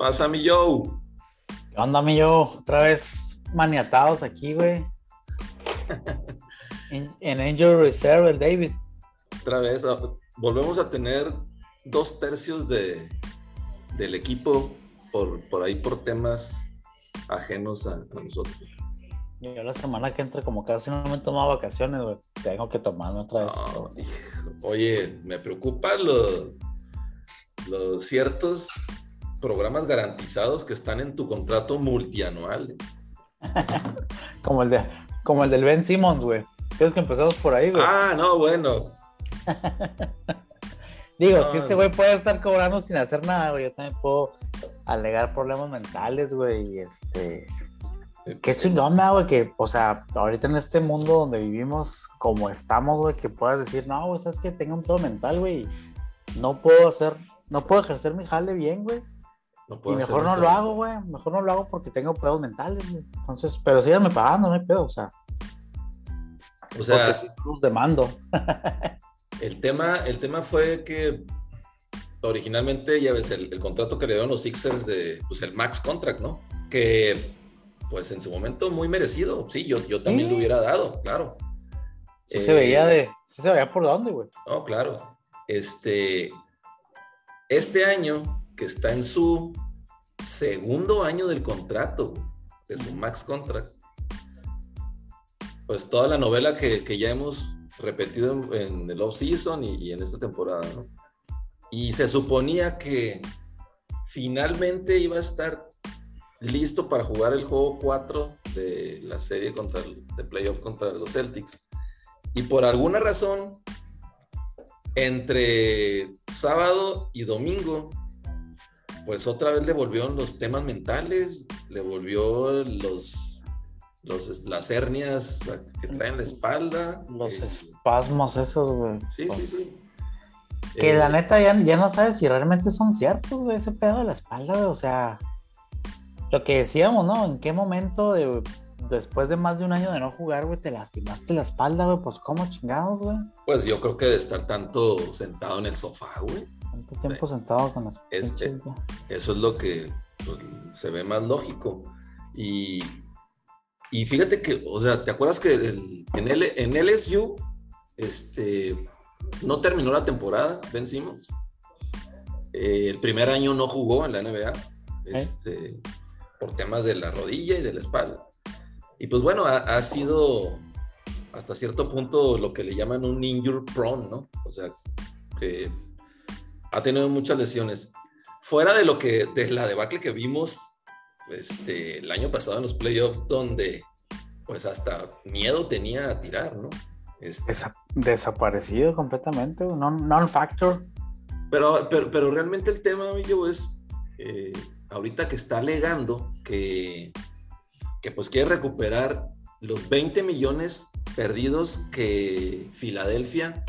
pasa, mi Joe? ¿Qué onda, mi Joe? Otra vez maniatados aquí, güey. en, Angel Reserve, el David. Otra vez, ah, volvemos a tener dos tercios de, del equipo por, por ahí por temas ajenos a, nosotros. Yo la semana que entra, como casi no me he tomado vacaciones, güey, tengo que tomarme otra vez. oye, me preocupan los, los ciertos programas garantizados que están en tu contrato multianual. como, el de, como el del Ben Simmons, güey. Creo que empezamos por ahí, güey. Ah, no, bueno. Digo, si ese güey puede estar cobrando sin hacer nada, güey, yo también puedo alegar problemas mentales, güey, y este... Qué chingón, güey, que, o sea, ahorita en este mundo donde vivimos como estamos, güey, que puedas decir, no, güey, sabes que tengo un todo mental, güey, no puedo hacer, no puedo ejercer mi jale bien, güey. Y mejor no lo hago, güey, mejor no lo hago porque tengo pedos mentales, güey. Entonces, pero síganme pagando, no hay pedo, o sea. O sea, los demando. El tema, el tema fue que originalmente, ya ves, el, contrato que le dieron los Sixers de, pues el max contract, ¿no? Que, pues en su momento muy merecido. Sí, yo, yo también lo hubiera dado, claro. Sí se veía de, sí se veía por dónde, güey. No, claro. Este, este año, que está en su segundo año del contrato, de su max contract, pues toda la novela que, que ya hemos repetido en, el off-season y, en esta temporada, ¿no? Y se suponía que finalmente iba a estar listo para jugar el juego 4 de la serie contra de playoff contra los Celtics. Y por alguna razón, entre sábado y domingo, pues otra vez le volvieron los temas mentales, le volvió los las hernias que traen la espalda. Los eh, espasmos esos, güey. Sí, sí, pues, sí. Que la eh, neta ya, ya, no sabes si realmente son ciertos, güey, ese pedo de la espalda, güey. O sea, lo que decíamos, ¿no? ¿En qué momento de, después de más de un año de no jugar, güey, te lastimaste la espalda, güey? Pues, ¿cómo chingados, güey? Pues yo creo que de estar tanto sentado en el sofá, güey. Tanto tiempo sentado con las es, Eso es lo que pues, se ve más lógico. Y y fíjate que, o sea, ¿te acuerdas que en, en LSU este, no terminó la temporada, Ben Simmons? Eh, el primer año no jugó en la NBA este, por temas de la rodilla y de la espalda. Y pues bueno, ha, sido hasta cierto punto lo que le llaman un injury prone, ¿no? O sea, que ha tenido muchas lesiones. Fuera de lo que, de la debacle que vimos este, el año pasado en los playoffs, donde pues hasta miedo tenía a tirar, ¿no? Este desaparecido completamente, non-factor. pero, pero, pero, realmente el tema, amigo, es eh, ahorita que está alegando que, que pues quiere recuperar los 20 millones perdidos que Filadelfia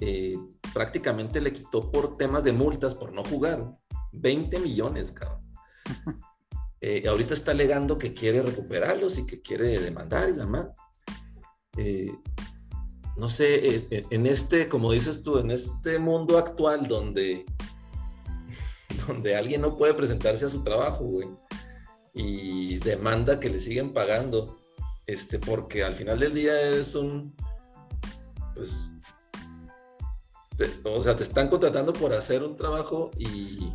eh, prácticamente le quitó por temas de multas por no jugar. 20 millones, cabrón. Eh, ahorita está alegando que quiere recuperarlos y que quiere demandar y la más. Eh, no sé, eh, en este, como dices tú, en este mundo actual donde, donde alguien no puede presentarse a su trabajo, güey, y demanda que le siguen pagando, este, porque al final del día es un, pues, o sea, te están contratando por hacer un trabajo y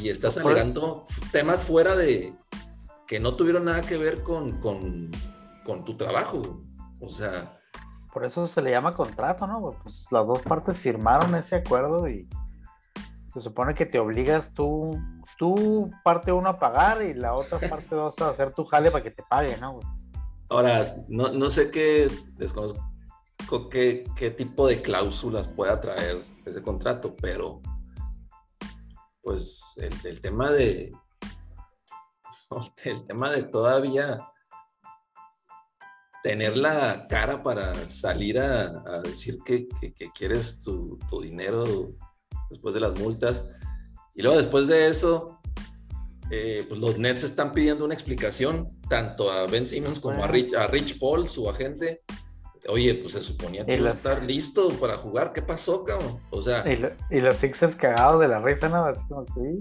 y estás alegando temas fuera de que no tuvieron nada que ver con, tu trabajo. O sea. Por eso se le llama contrato, ¿no? Pues las dos partes firmaron ese acuerdo y se supone que te obligas tú, tú parte uno a pagar y la otra parte vas a hacer tu jale para que te pague, ¿no? Ahora, no, sé qué, desconozco qué, qué tipo de cláusulas pueda traer ese contrato, pero pues el, tema de el tema de todavía tener la cara para salir a, decir que, quieres tu, dinero después de las multas. Y luego después de eso, eh, pues los Nets están pidiendo una explicación tanto a Ben Simmons como a Rich, a Rich Paul, su agente, Oye, pues se suponía que iba a estar listo para jugar. ¿Qué pasó, cabrón? O sea. Y, los Sixers cagados de la risa, ¿no? Así como que.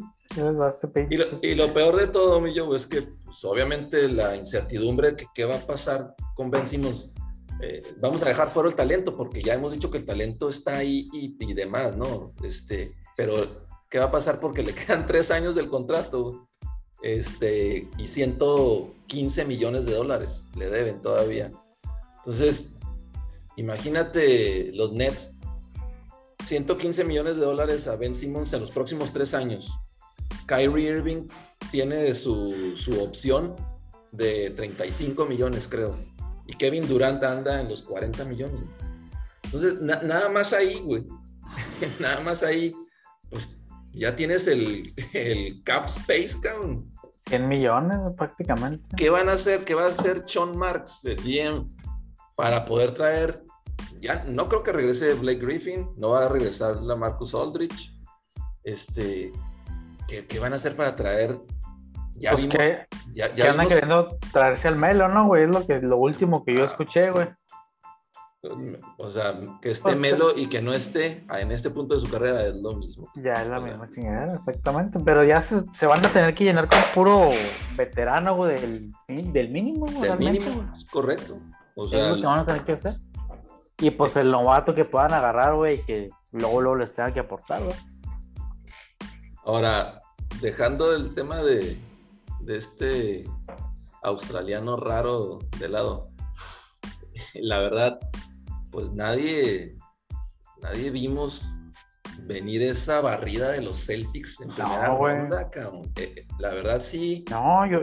Y lo, peor de todo, mi yo, es que pues, obviamente la incertidumbre que qué va a pasar con Ben Simmons. Eh, vamos a dejar fuera el talento, porque ya hemos dicho que el talento está ahí y, y demás, ¿no? Este, pero, ¿qué va a pasar? Porque le quedan tres años del contrato este, y 115 millones de dólares le deben todavía. Entonces, imagínate los Nets, 115 millones de dólares a Ben Simmons en los próximos tres años. Kyrie Irving tiene su, opción de 35 millones, creo. Y Kevin Durant anda en los 40 millones. Entonces, nada más ahí, güey. nada más ahí, pues ya tienes el, el cap space, cabrón. 100 millones prácticamente. ¿Qué van a hacer? ¿Qué va a hacer Sean Marks, el GM, para poder traer? Ya no creo que regrese Blake Griffin, no va a regresar la Marcus Aldrich. Este, ¿qué, van a hacer para traer? Ya pues que, ya, andan queriendo traerse al Melo, ¿no, güey? Es lo, que, lo último que yo ah. escuché, güey. O sea, que esté pues, Melo y que no esté en este punto de su carrera es lo mismo. Ya es la misma chingada, exactamente. Pero ya se, van a tener que llenar con puro veterano, güey, del, del mínimo. Del mínimo, correcto. O sea, es lo que van a tener que hacer. Y pues el novato que puedan agarrar, güey, que luego, luego les tenga que aportar, güey. Ahora, dejando el tema de, de este australiano raro de lado, la verdad, pues nadie, nadie vimos venir esa barrida de los Celtics en primera ronda, cabrón. Eh, eh, la verdad sí. No, yo.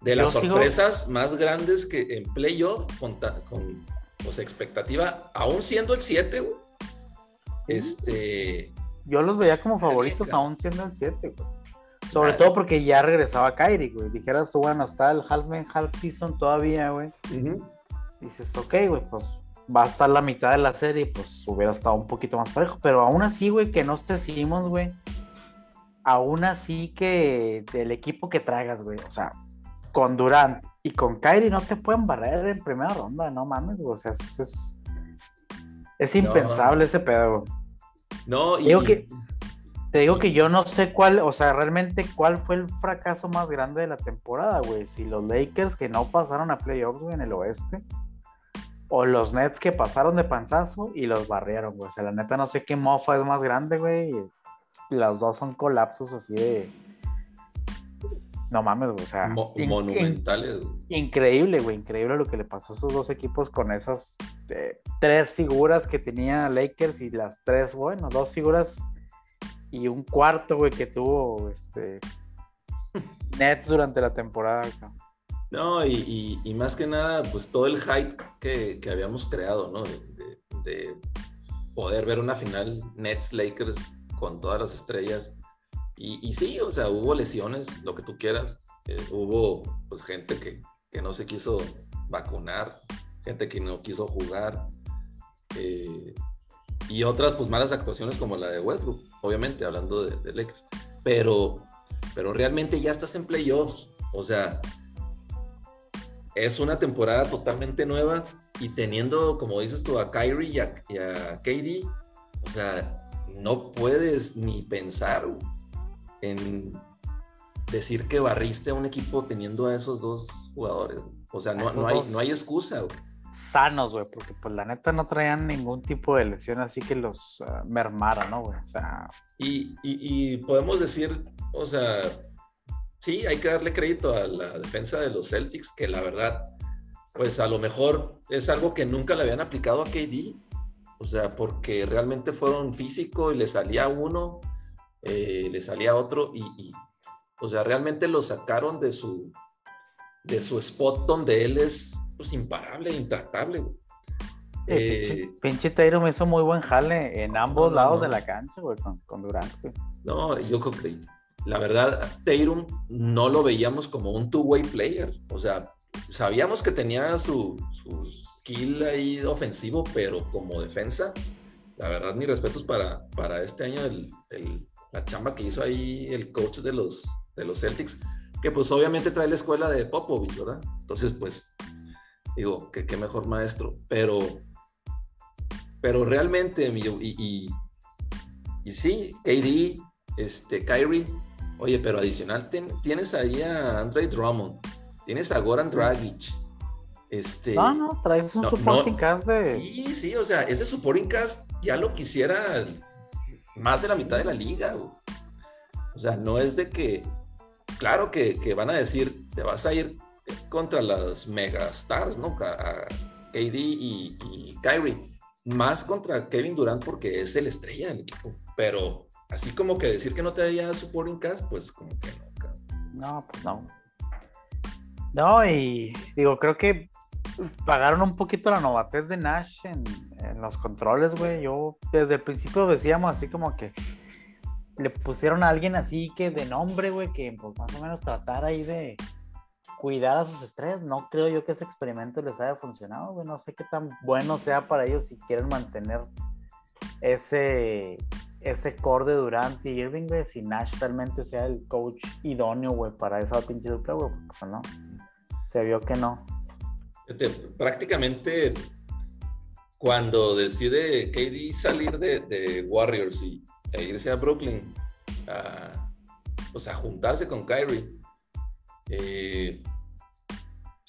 De las sorpresas más grandes que en playoff, con, con pues, expectativa, aún siendo el 7, güey. Este. Yo los veía como favoritos, aún siendo el 7, güey. Sobre todo porque ya regresaba Kyrie, güey. Dijeras tú, bueno, está el half half season todavía, güey. Dices, ok, güey, pues va a estar la mitad de la serie, pues hubiera estado un poquito más parejo. Pero aún así, güey, que no esté Simmons, güey. Aún así que del equipo que traigas, güey. O sea, con Durant y con Kyrie no te pueden barrer en primera ronda, no mames, güey. O sea, es, es, impensable ese pedo, No, y... Digo que, te digo que yo no sé cuál, o sea, realmente cuál fue el fracaso más grande de la temporada, güey. Si los Lakers que no pasaron a playoffs, güey, en el oeste o los Nets que pasaron de panzazo y los barrieron, güey. O sea, la neta no sé qué mofa es más grande, güey. Las dos son colapsos así de. No mames, güey. O sea, monumentales. increíble, güey. Increíble lo que le pasó a esos dos equipos con esas eh, tres figuras que tenía Lakers y las tres, bueno, dos figuras y un cuarto, güey, que tuvo este Nets durante la temporada. No, y, más que nada, pues todo el hype que, habíamos creado, ¿no? De, poder ver una final Nets Lakers con todas las estrellas. Y, sí, o sea, hubo lesiones, lo que tú quieras. Eh, hubo pues gente que, no se quiso vacunar, gente que no quiso jugar. Eh, y otras pues malas actuaciones como la de Westbrook, obviamente, hablando de, de Lakers. Pero, pero realmente ya estás en playoffs. O sea, es una temporada totalmente nueva y teniendo, como dices tú, a Kyrie y a, KD, o sea, no puedes ni pensar en decir que barriste a un equipo teniendo a esos dos jugadores. O sea, no, no, hay, no hay excusa. Sanos, güey, porque pues la neta no traían ningún tipo de lesión así que los uh, mermara, ¿no, güey? O sea... Y, y, y podemos decir, o sea, sí, hay que darle crédito a la defensa de los Celtics, que la verdad, pues a lo mejor es algo que nunca le habían aplicado a KD. O sea, porque realmente fueron físico y le salía uno, eh, le salía otro y, o sea, realmente lo sacaron de su, de su spot donde él es pues, imparable, intratable. Eh, pinche me hizo muy buen jale en ambos lados de la cancha, güey, con, con Durant, No, yo creo que la verdad, Tatum no lo veíamos como un two-way player. O sea, sabíamos que tenía su, skill ahí ofensivo, pero como defensa, la verdad, mis respetos para, para este año, la chamba que hizo ahí el coach de los, de los Celtics, que pues obviamente trae la escuela de Popovich, ¿verdad? Entonces, pues, digo, que qué mejor maestro, pero, pero realmente, y, y, y sí, KD, este, Kyrie, Oye, pero adicional tienes ahí a Andre Drummond, tienes a Goran Dragic. Este, no, no, traes un supporting cast de. Sí, sí, o sea, ese supporting cast ya lo quisiera más de la mitad de la liga. O sea, no es de que. Claro que, van a decir, te vas a ir contra las megastars, ¿no? A, KD y, Kyrie. Más contra Kevin Durant porque es el estrella del equipo. Pero así como que decir que no te haría supporting cast, pues como que no. No, pues no. No, y digo, creo que pagaron un poquito la novatez de Nash en, los controles, güey. Yo desde el principio decíamos así como que le pusieron a alguien así que de nombre, güey, que pues más o menos tratara ahí de cuidar a sus estrellas. No creo yo que ese experimento les haya funcionado, güey. No sé qué tan bueno sea para ellos si quieren mantener ese ese core de Durant y Irving, güey, si Nash realmente sea el coach idóneo, güey, para esa pinche dupla, güey, pues no. Se vio que no. Este, prácticamente cuando decide KD salir de, Warriors y, e irse a Brooklyn, a, pues a juntarse con Kyrie, eh,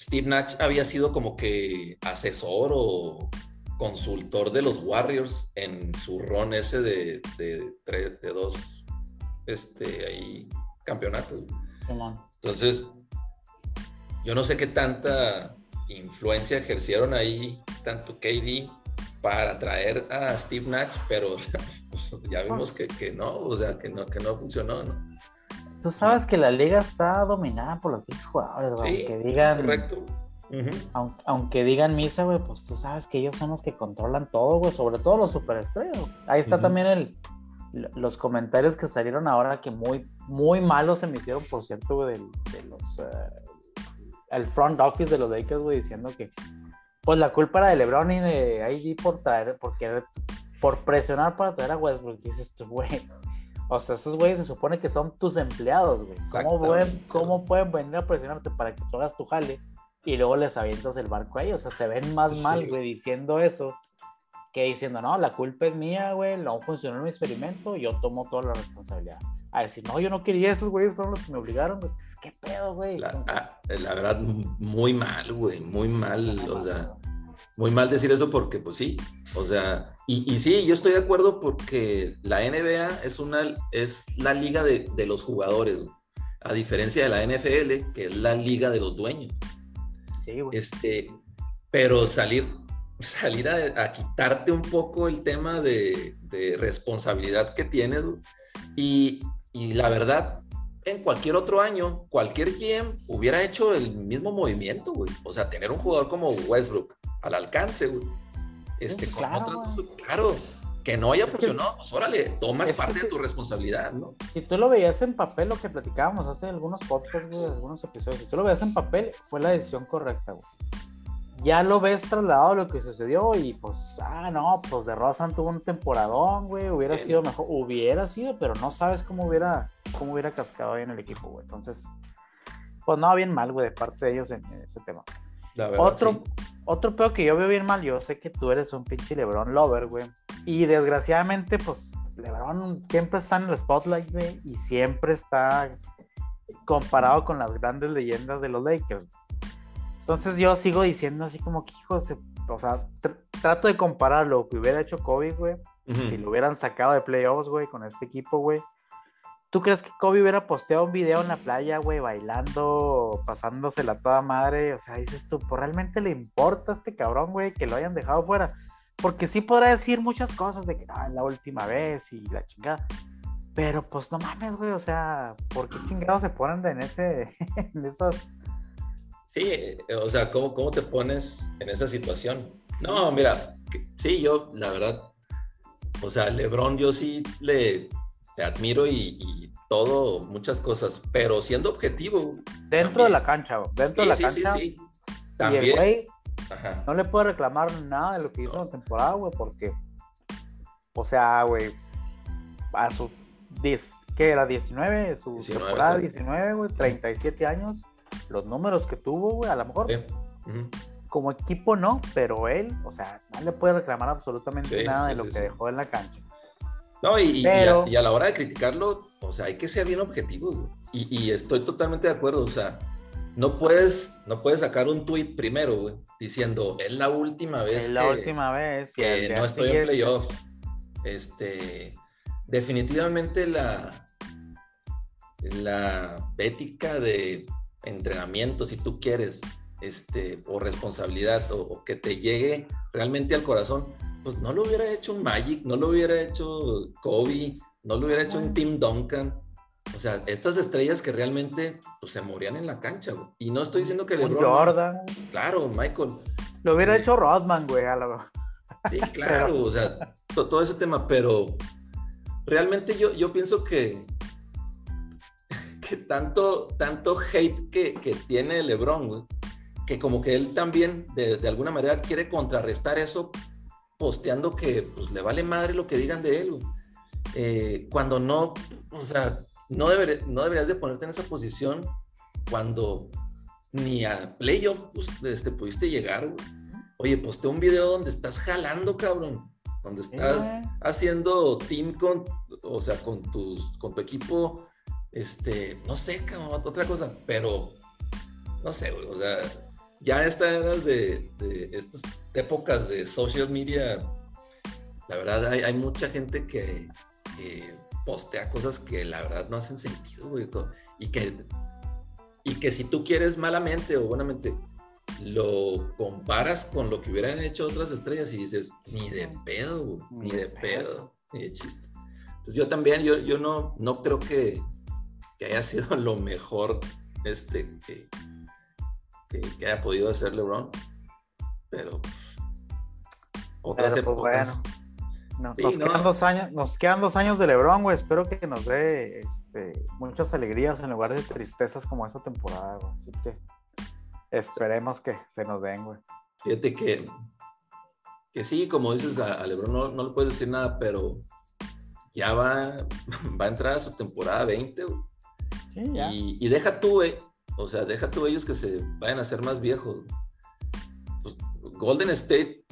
Steve Nash había sido como que asesor o consultor de los Warriors en su ron ese de, de, de dos este, ahí, campeonatos. Entonces, yo no sé qué tanta influencia ejercieron ahí tanto KD para traer a Steve Nash, pero pues, ya vimos pues que, no, o sea, que no, que no funcionó, ¿no? Tú sabes que la liga está dominada por los big jugadores, aunque digan. Correcto. aunque, digan misa, güey, pues tú sabes que ellos son los que controlan todo, güey, sobre todo los superestrellas. Ahí está también el, los comentarios que salieron ahora que muy, muy malos se me hicieron, por cierto, güey, de, los eh, el front office de los Lakers, güey, diciendo que pues la culpa era de LeBron y de ID por traer, por querer, por presionar para traer a Westbrook. Dices tú, güey. O sea, esos güeyes se supone que son tus empleados, güey. ¿Cómo pueden, ¿Cómo pueden venir a presionarte para que tú hagas tu jale y luego les avientas el barco a ellos? O sea, se ven más mal, güey, diciendo eso que diciendo, no, la culpa es mía, güey, no funcionó mi experimento, yo tomo toda la responsabilidad a decir, no, yo no quería, esos güeyes fueron los que me obligaron, güey. Pues, ¿Qué pedo, güey? La, ah, la, verdad, muy mal, güey, muy mal, o sea, muy mal decir eso porque, pues sí, o sea, y, y, sí, yo estoy de acuerdo porque la NBA es, una, es la liga de, de los jugadores, a diferencia de la NFL, que es la liga de los dueños. Sí, güey. Este, pero salir, salir a, a, quitarte un poco el tema de, de responsabilidad que tienes y, y la verdad, en cualquier otro año, cualquier GM hubiera hecho el mismo movimiento, güey. O sea, tener un jugador como Westbrook al alcance, güey. Este, con claro, claro, que no haya funcionado, pues órale, tomas parte de tu responsabilidad, ¿no? Si tú lo veías en papel, lo que platicábamos hace algunos podcasts, güey, algunos episodios, si tú lo veías en papel, fue la decisión correcta, güey ya lo ves trasladado a lo que sucedió y pues, ah, no, pues de Rosan tuvo un temporadón, güey, hubiera sido mejor, hubiera sido, pero no sabes cómo hubiera, cómo hubiera cascado ahí en el equipo, güey. Entonces, pues no, bien mal, güey, de parte de ellos en, ese tema. otro, otro peor que yo veo bien mal, yo sé que tú eres un pinche LeBron lover, güey. Y desgraciadamente, pues, LeBron siempre está en el spotlight, güey, y siempre está comparado con las grandes leyendas de los Lakers. Entonces yo sigo diciendo así como que, hijo, o sea, trato de comparar lo que hubiera hecho Kobe, güey, si lo hubieran sacado de playoffs, güey, con este equipo, güey. ¿Tú crees que Kobe hubiera posteado un video en la playa, güey, bailando, pasándosela toda madre? O sea, dices tú, ¿por realmente le importa a este cabrón, güey, que lo hayan dejado fuera? Porque sí podrá decir muchas cosas de que ah, es la última vez y la chingada. Pero pues no mames, güey, o sea, ¿por qué chingados se ponen en ese, en esas Sí, o sea, ¿cómo, ¿cómo te pones en esa situación? No, mira, sí, yo, la verdad, o sea, Lebron yo sí le, admiro y, todo, muchas cosas, pero siendo objetivo. Dentro de la cancha, dentro de la cancha. Sí, sí, También. Y el güey no le puede reclamar nada de lo que hizo en la temporada, güey, porque, o sea, güey, a su, ¿qué era? 19, su temporada 19, güey, 37 años los números que tuvo, güey, a lo mejor. Como equipo no, pero él, o sea, no le puede reclamar absolutamente nada de lo que dejó en la cancha. No, y, a, la hora de criticarlo, o sea, hay que ser bien objetivos, güey. Y, y estoy totalmente de acuerdo, o sea, no puedes, no puedes sacar un tweet primero, güey, diciendo, es la última vez Es la última vez. que no estoy en playoff. Este, definitivamente la, la ética de entrenamiento, si tú quieres, este, o responsabilidad, o, o que te llegue realmente al corazón, pues no lo hubiera hecho un Magic, no lo hubiera hecho Kobe, no lo hubiera hecho un Tim Duncan. O sea, estas estrellas que realmente pues, se morían en la cancha, güey. Y no estoy diciendo que LeBron. Jordan. Claro, Michael. Lo hubiera Sí. hecho Rodman, güey, a lo Sí, claro, o sea, to- todo ese tema, pero realmente yo, yo pienso que, que tanto, tanto hate que, que tiene LeBron, güey, que como que él también de, de alguna manera quiere contrarrestar eso posteando que pues, le vale madre lo que digan de él, güey. Eh, cuando no, o sea, no, deber- no deberías de ponerte en esa posición cuando ni a playoff pues, este, pudiste llegar, güey. Oye, posté un video donde estás jalando, cabrón. Donde estás güey. haciendo team con, o sea, con tus, con tu equipo, este, no sé, cabrón, otra cosa, pero no sé, güey, o sea, ya estas eras de, de estas épocas de social media, la verdad hay, hay mucha gente que, que postea cosas que la verdad no hacen sentido, güey, y que, y que si tú quieres malamente o buenamente, lo comparas con lo que hubieran hecho otras estrellas y dices, ni de pedo, güey, ni de pedo, ni de chiste. Entonces yo también, yo, yo no, no creo que, que haya sido lo mejor este, que, que, que haya podido hacer LeBron, pero otras Pero, pues, épocas. No, Sí, nos, no. quedan dos años, nos quedan dos años de LeBron, güey. Espero que nos dé este, muchas alegrías en lugar de tristezas como esta temporada, güey. Así que esperemos que se nos den, güey. Fíjate que, que sí, como dices, a, a LeBron no, no le puedes decir nada, pero ya va, va a entrar a su temporada 20, güey. Sí. Y, y deja tú, güey. O sea, deja tú ellos que se vayan a hacer más viejos. Pues, Golden State,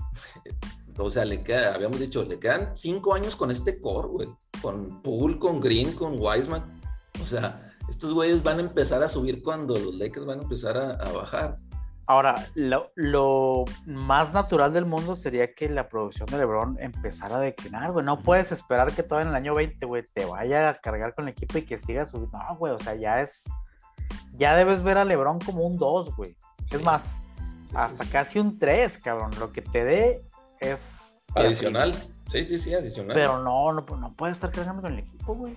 o sea, le queda, habíamos dicho, le quedan cinco años con este core, güey. Con Poole, con Green, con Wiseman. O sea, estos güeyes van a empezar a subir cuando los Lakers van a empezar a, a bajar. Ahora, lo, lo más natural del mundo sería que la producción de LeBron empezara a declinar, güey. No puedes esperar que todo en el año 20, güey, te vaya a cargar con el equipo y que siga subiendo. No, güey, o sea, ya es. Ya debes ver a LeBron como un 2, güey. Es Sí. más, hasta casi un 3, cabrón. Lo que te dé es. Adicional. Sí, sí, sí, adicional. Pero no, no, no puedes estar cargando con el equipo, güey.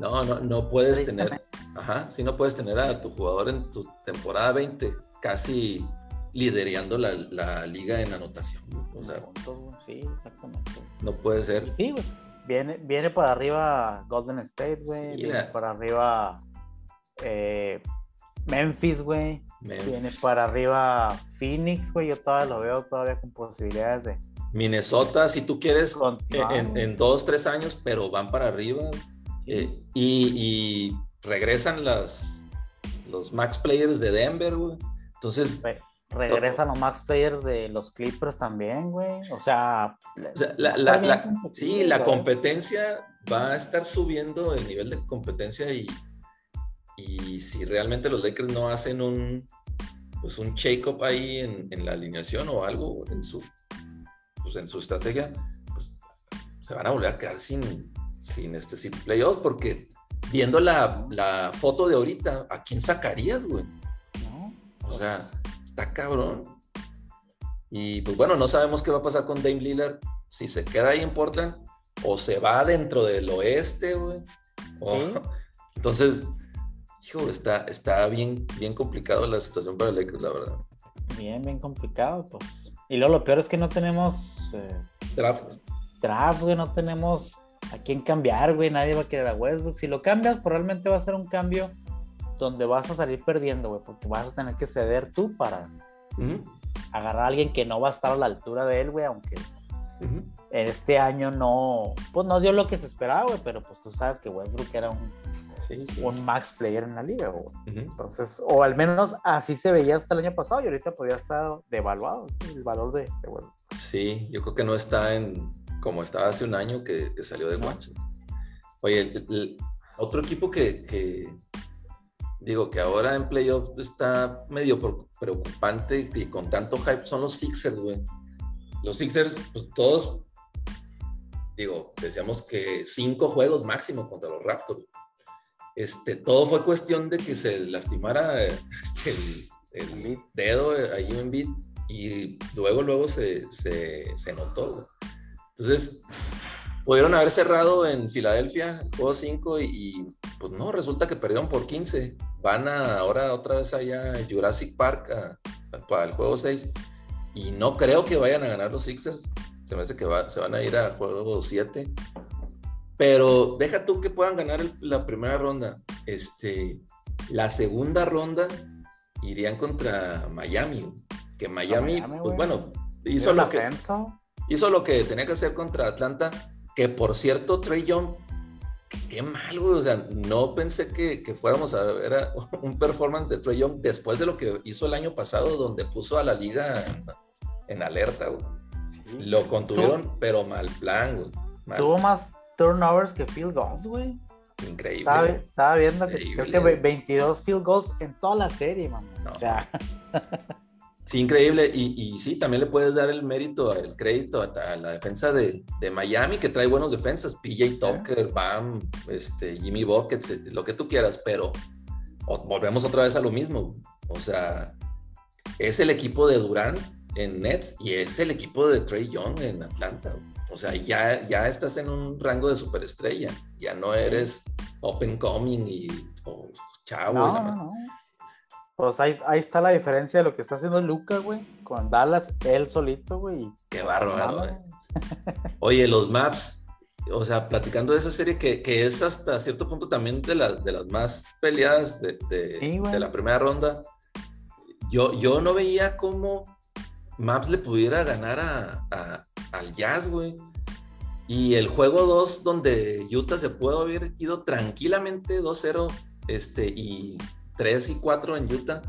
No, no, no puedes tener, ajá, sí, no puedes tener a tu jugador en tu temporada 20 casi liderando la, la liga en anotación. O sea, Sí, exactamente. no puede ser. Sí, güey. Viene, viene para arriba Golden State, güey. Sí, viene para arriba eh, Memphis, güey. Viene para arriba Phoenix, güey. Yo todavía lo veo todavía con posibilidades de Minnesota, si tú quieres, continuar. en, güey. en dos, tres años, pero van para arriba. Eh, y, y regresan las, los max players de Denver, güey. Entonces, Re- regresan los max players de los Clippers también, güey. O sea, o la, la- la- sí, la competencia va a estar subiendo el nivel de competencia y, y si realmente los Lakers no hacen un, pues un shake-up ahí en, en la alineación o algo en su, pues en su estrategia, pues se van a volver a quedar sin, sin, este, sin playoffs porque viendo la, la foto de ahorita, ¿a quién sacarías, güey? ¿no? O sea, está cabrón. Y pues bueno, no sabemos qué va a pasar con Dame Lillard. Si se queda ahí en Portland o se va dentro del oeste, güey. o- Sí. Entonces, hijo, está, está bien, bien complicado la situación para Lakers, la verdad. Bien, bien complicado, pues. Y luego lo peor es que no tenemos eh, Draft. draft, güey, no tenemos a quién cambiar, güey, nadie va a querer a Westbrook. Si lo cambias, pues realmente va a ser un cambio donde vas a salir perdiendo, güey, porque vas a tener que ceder tú para agarrar a alguien que no va a estar a la altura de él, güey, aunque ujú. en este año no, pues no dio lo que se esperaba, güey, pero pues tú sabes que Westbrook era un, Sí, sí, un sí. max player en la liga, güey. Ujú. Entonces, o al menos así se veía hasta el año pasado y ahorita podía estar devaluado el valor de, de Westbrook. Sí, yo creo que no está en como estaba hace un año que, que salió de. Washington. Oye, otro equipo que, digo que ahora en playoff está medio preocupante y con tanto hype son los Sixers, güey. Los Sixers, pues todos, digo, decíamos que cinco juegos máximo contra los Raptors. Este, todo fue cuestión de que se lastimara este, el, dedo ahí en beat y luego, luego se, se, notó. Entonces, pudieron haber cerrado en Filadelfia el juego 5 y, pues no, resulta que perdieron por 15. Van a, ahora otra vez allá a Jurassic Park para el juego 6 y no creo que vayan a ganar los Sixers. Se me hace que se van a ir a juego 7. Pero deja tú que puedan ganar la primera ronda. Este, la segunda ronda irían contra Miami. Que Miami, pues bueno, hizo lo, que, hizo lo que tenía que hacer contra Atlanta. Que por cierto, Trey Young, qué mal, güey. O sea, no pensé que, que fuéramos a ver un performance de Trey Young después de lo que hizo el año pasado, donde puso a la liga en, alerta, güey. Lo contuvieron, pero mal plan, güey. Tuvo más turnovers que field goals, güey. Increíble. Estaba, viendo que creo que 22 field goals en toda la serie, mamá. O sea. Sí, increíble. Y, sí, también le puedes dar el mérito, el crédito a, la defensa de, Miami, que trae buenos defensas. PJ Tucker, Bam, este, Jimmy Buckets, eh, lo que tú quieras, pero volvemos otra vez a lo mismo. O sea, es el equipo de Durán en Nets y es el equipo de Trey Young en Atlanta. O sea, ya, ya estás en un rango de superestrella. Ya no eres open coming y chavo. No, Pues ahí, está la diferencia de lo que está haciendo Luca, güey, con Dallas, él solito, güey. Qué bárbaro, güey. Oye, los maps, o sea, platicando de esa serie que, es hasta cierto punto también de, de las más peleadas de, de, la primera ronda, yo, yo no veía cómo Maps le pudiera ganar a, al Jazz, güey. Y el juego 2, donde Utah se puede haber ido tranquilamente 2-0 este, y 3 y 4 en Utah,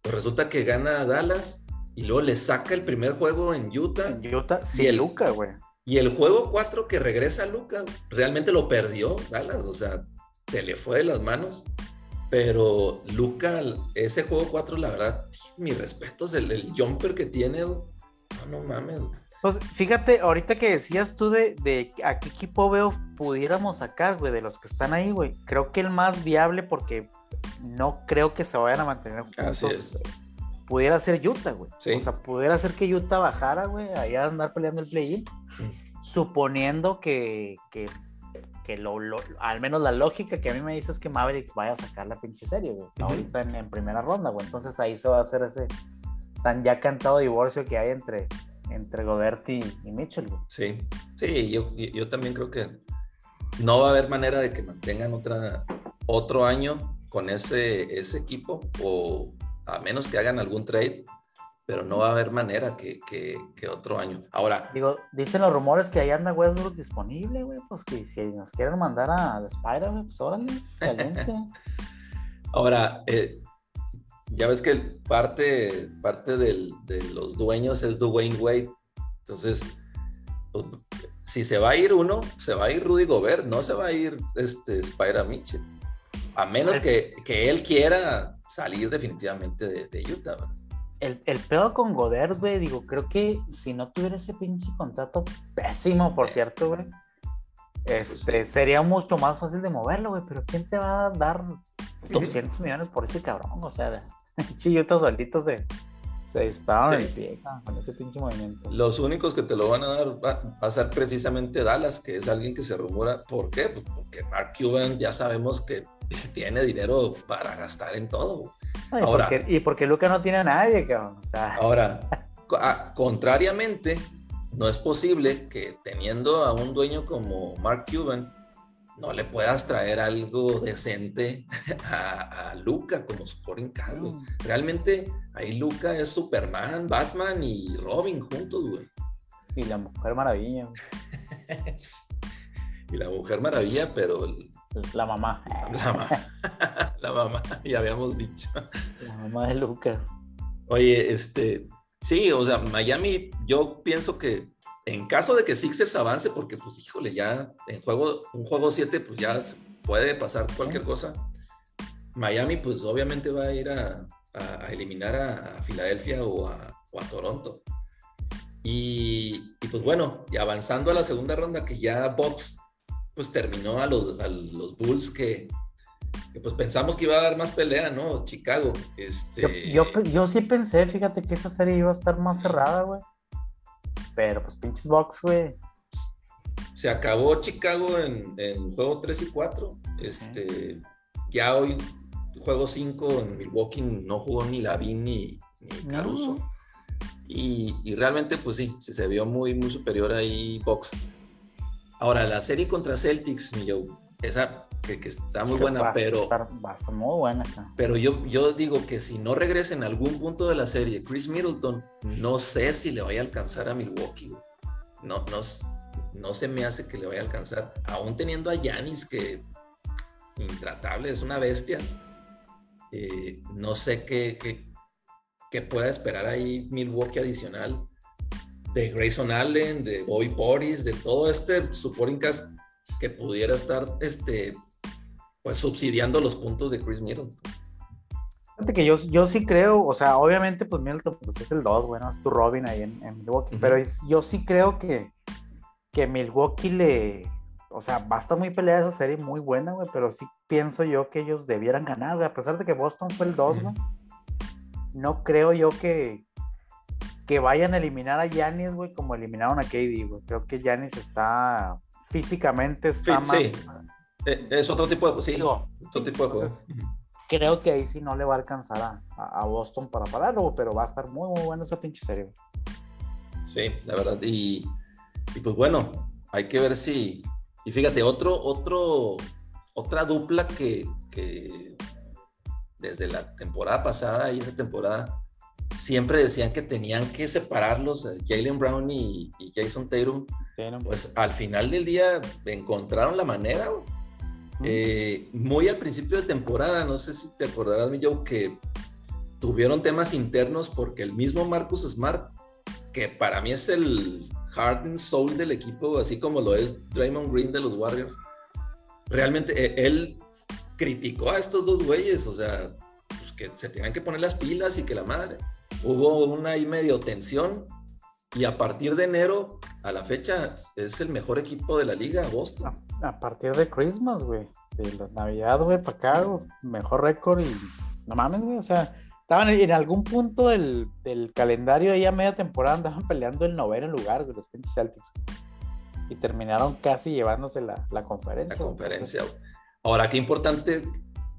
pues resulta que gana Dallas y luego le saca el primer juego en Utah. En Utah, sí, el, Luca, güey. Y el juego 4 que regresa a Luca, realmente lo perdió Dallas, o sea, se le fue de las manos. Pero Luca, ese juego 4, la verdad, mi respeto, el, el jumper que tiene, no, no mames. Pues fíjate, ahorita que decías tú de, de, a qué equipo veo pudiéramos sacar, güey, de los que están ahí, güey. Creo que el más viable, porque no creo que se vayan a mantener juntos, pudiera ser Utah, güey. O sea, pudiera ser que Utah bajara, güey, allá a andar peleando el play-in, mm. suponiendo que, que que lo, al menos la lógica que a mí me dice es que Mavericks vaya a sacar la pinche serie, güey. Ahorita en, primera ronda, güey. Entonces ahí se va a hacer ese tan ya cantado divorcio que hay entre, entre Goderti y, Mitchell, güey. Sí, sí, yo, yo también creo que no va a haber manera de que mantengan otra, otro año con ese, ese equipo o a menos que hagan algún trade pero no va a haber manera que, otro año. Ahora. Digo, dicen los rumores que ahí anda Westbrook disponible, güey, pues que si nos quieren mandar a The Spider, pues órale, caliente. Ahora, eh, ya ves que parte, parte de los dueños es Dwayne Wade. Entonces, pues, si se va a ir uno, se va a ir Rudy Gobert, no se va a ir este Spider Mitchell. A menos pues que, él quiera salir definitivamente de, de Utah, ¿verdad? el, el pedo con Goder, güey, digo, creo que si no tuviera ese pinche contrato pésimo, por cierto, güey, este, sería mucho más fácil de moverlo, güey, pero ¿quién te va a dar 200 millones por ese cabrón? O sea, chillitos solitos se, se dispararon el pie con ese pinche movimiento. Los únicos que te lo van a dar va a ser precisamente Dallas, que es alguien que se rumora. ¿Por qué? Pues porque Mark Cuban ya sabemos que tiene dinero para gastar en todo. ahora, y porque Luca no tiene a nadie, cabrón. Ahora, contrariamente, no es posible que teniendo a un dueño como Mark Cuban, no le puedas traer algo decente a, Luca como supporting cast. Realmente ahí Luca es Superman, Batman y Robin juntos, güey. Y la Mujer Maravilla. y la Mujer Maravilla, pero la mamá. La mamá. La mamá, ya habíamos dicho. La mamá de Luca. Oye, este, Sí, o sea, Miami, yo pienso que en caso de que Sixers avance, porque pues híjole, ya en juego, un juego 7, pues ya puede pasar cualquier cosa. Miami, pues obviamente va a ir a, eliminar a, Filadelfia o a, Toronto. Y, pues bueno, y avanzando a la segunda ronda, que ya Box pues terminó a los, los Bulls que, pues pensamos que iba a dar más pelea, ¿no? Chicago. Este... Yo, yo, sí pensé, fíjate que esa serie iba a estar más cerrada, güey. Pero pues pinches box, güey. Se acabó Chicago en, juego 3 y 4. Este, ya hoy, juego 5 en Milwaukee no jugó ni Lavin ni, ni Caruso. Y, y, realmente, pues sí, se vio muy, muy superior ahí Box. Ahora, la serie contra Celtics, mi Joe, esa que, está muy buena, pero. muy buena. Pero yo, yo digo que si no regresa en algún punto de la serie, Chris Middleton, no sé si le vaya a alcanzar a Milwaukee. No, no, no se me hace que le vaya a alcanzar. Aún teniendo a Yanis, que intratable, es una bestia. Eh, no sé qué, qué, pueda esperar ahí Milwaukee adicional de Grayson Allen, de Bobby Portis, de todo este supporting cast que pudiera estar este, pues subsidiando los puntos de Chris Middleton. Fíjate que yo, yo sí creo, o sea, obviamente pues Middleton pues es el 2, bueno, es tu Robin ahí en, Milwaukee, pero yo sí creo que, que Milwaukee le, o sea, va a estar muy peleada esa serie, muy buena, güey, pero sí pienso yo que ellos debieran ganar, güey, a pesar de que Boston fue el 2, güey. No creo yo que, que vayan a eliminar a Yanis, güey, como eliminaron a KD, güey. Creo que Yanis está físicamente está más... Sí. Eh, es otro tipo de sí, otro tipo de juego. Creo que ahí sí no le va a alcanzar a, Boston para pararlo, pero va a estar muy, muy buena esa pinche serie. Sí, la verdad. Y, pues bueno, hay que ver si. Y fíjate, otro, otro, otra dupla que, desde la temporada pasada y esa temporada siempre decían que tenían que separarlos, eh, Jalen Brown y, Jason Tatum. Pues al final del día encontraron la manera. Eh, muy al principio de temporada, no sé si te acordarás, mi Joe, que tuvieron temas internos porque el mismo Marcus Smart, que para mí es el heart and soul del equipo, así como lo es Draymond Green de los Warriors, realmente eh, él criticó a estos dos güeyes, o sea, pues que se tenían que poner las pilas y que la madre. Hubo una ahí medio tensión y a partir de enero a la fecha es el mejor equipo de la liga, Boston. A, partir de Christmas, güey, de la Navidad, güey, para acá, mejor récord y no mames, güey, o sea, estaban en algún punto del, calendario ahí a media temporada andaban peleando el noveno lugar, güey, los pinches Celtics. Y terminaron casi llevándose la, conferencia. La conferencia. Ahora, qué importante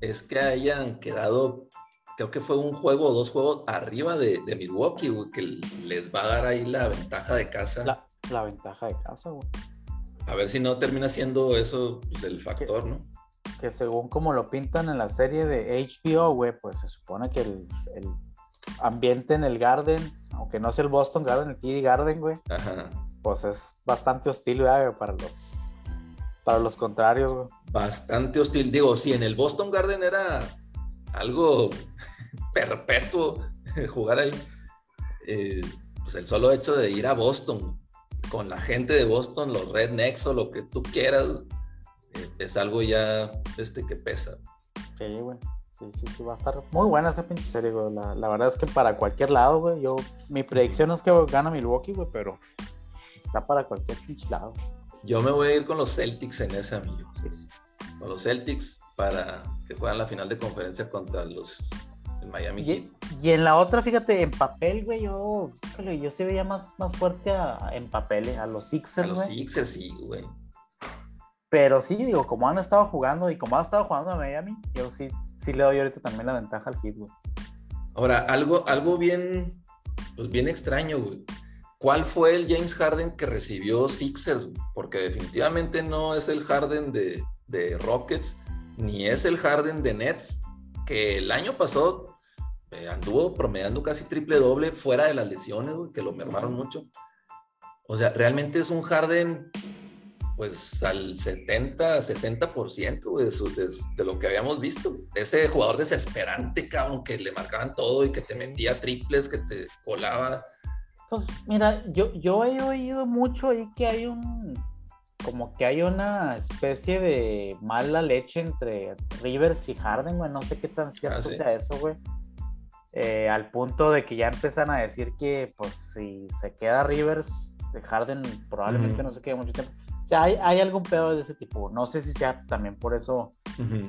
es que hayan quedado creo que fue un juego o dos juegos arriba de, Milwaukee, que les va a dar ahí la ventaja de casa. La, ventaja de casa, güey. A ver si no termina siendo eso pues, el factor, ¿no? Que según como lo pintan en la serie de HBO, güey, pues se supone que el, ambiente en el Garden, aunque no es el Boston Garden, el TD Garden, güey, pues es bastante hostil, güey, para los para los contrarios, güey. Bastante hostil. Digo, si en el Boston Garden era algo perpetuo jugar ahí. Eh, pues el solo hecho de ir a Boston con la gente de Boston, los rednecks o lo que tú quieras, eh, es algo ya este que pesa. Sí, güey. Sí, sí, sí, va a estar muy buena esa pinche serie, güey. La, verdad es que para cualquier lado, güey. Yo, mi predicción es que gana Milwaukee, güey, pero está para cualquier pinche lado. Yo me voy a ir con los Celtics en ese, amigo. Con los Celtics para que juegan la final de conferencia contra los Miami y, Y en la otra, fíjate, en papel, güey, yo, yo se veía más, más fuerte en papel, eh, a los Sixers, A los Sixers, sí, güey. Pero sí, digo, como han estado jugando y como han estado jugando a Miami, yo sí, sí le doy ahorita también la ventaja al Heat, güey. Ahora, algo, algo bien, pues bien extraño, güey. ¿Cuál fue el James Harden que recibió Sixers? Porque definitivamente no es el Harden de, de Rockets, ni es el Harden de Nets, que el año pasado eh, anduvo promediando casi triple doble fuera de las lesiones, que lo mermaron mucho. O sea, realmente es un Harden, pues al 70, 60% de, de, lo que habíamos visto. Ese jugador desesperante, cabrón, que le marcaban todo y que te metía triples, que te colaba Pues mira, yo, yo he oído mucho ahí que hay un, como que hay una especie de mala leche entre Rivers y Harden, güey. No sé qué tan cierto ah, sea eso, güey. Eh, al punto de que ya empiezan a decir que, pues, si se queda Rivers, de Harden probablemente no se quede mucho tiempo. O sea, hay, hay, algún pedo de ese tipo. No sé si sea también por eso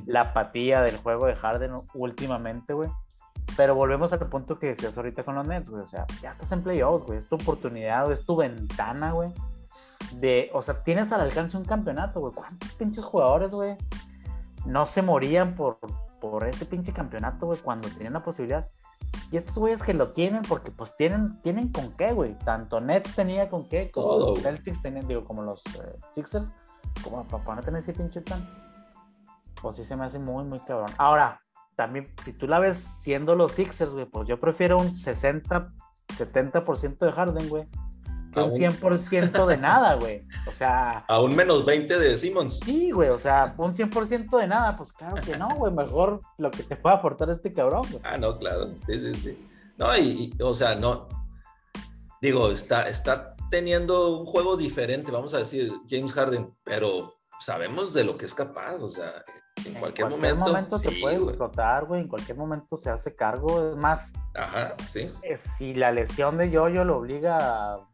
la apatía del juego de Harden últimamente, güey. Pero volvemos al punto que decías ahorita con los Nets, güey. O sea, ya estás en playoffs, güey. Es tu oportunidad, es tu ventana, güey de, o sea, tienes al alcance un campeonato, güey. ¿Cuántos pinches jugadores, güey? No se morían por, por ese pinche campeonato, güey, cuando tenían la posibilidad. Y estos güeyes que lo tienen, porque pues tienen, tienen con qué, güey. Tanto Nets tenía con qué, como los Celtics tenían, digo, como los eh, Sixers, como para no tener ese pinche tan. Pues sí se me hace muy, muy cabrón. Ahora, también, si tú la ves siendo los Sixers, güey, pues yo prefiero un 60, 70% de Harden, güey, un 100% de nada, güey. O sea. A un menos 20 de Simmons. Sí, güey. O sea, un 100% de nada. Pues claro que no, güey. Mejor lo que te pueda aportar este cabrón, güey. Ah, no, claro. Sí, sí, sí. No, y, o sea, no. Digo, está, está teniendo un juego diferente, vamos a decir, James Harden, pero sabemos de lo que es capaz. O sea, en, cualquier, momento. En cualquier momento te puede explotar, güey. En cualquier momento se hace cargo. Es más. Ajá, sí. Eh, si la lesión de Yoyo lo obliga a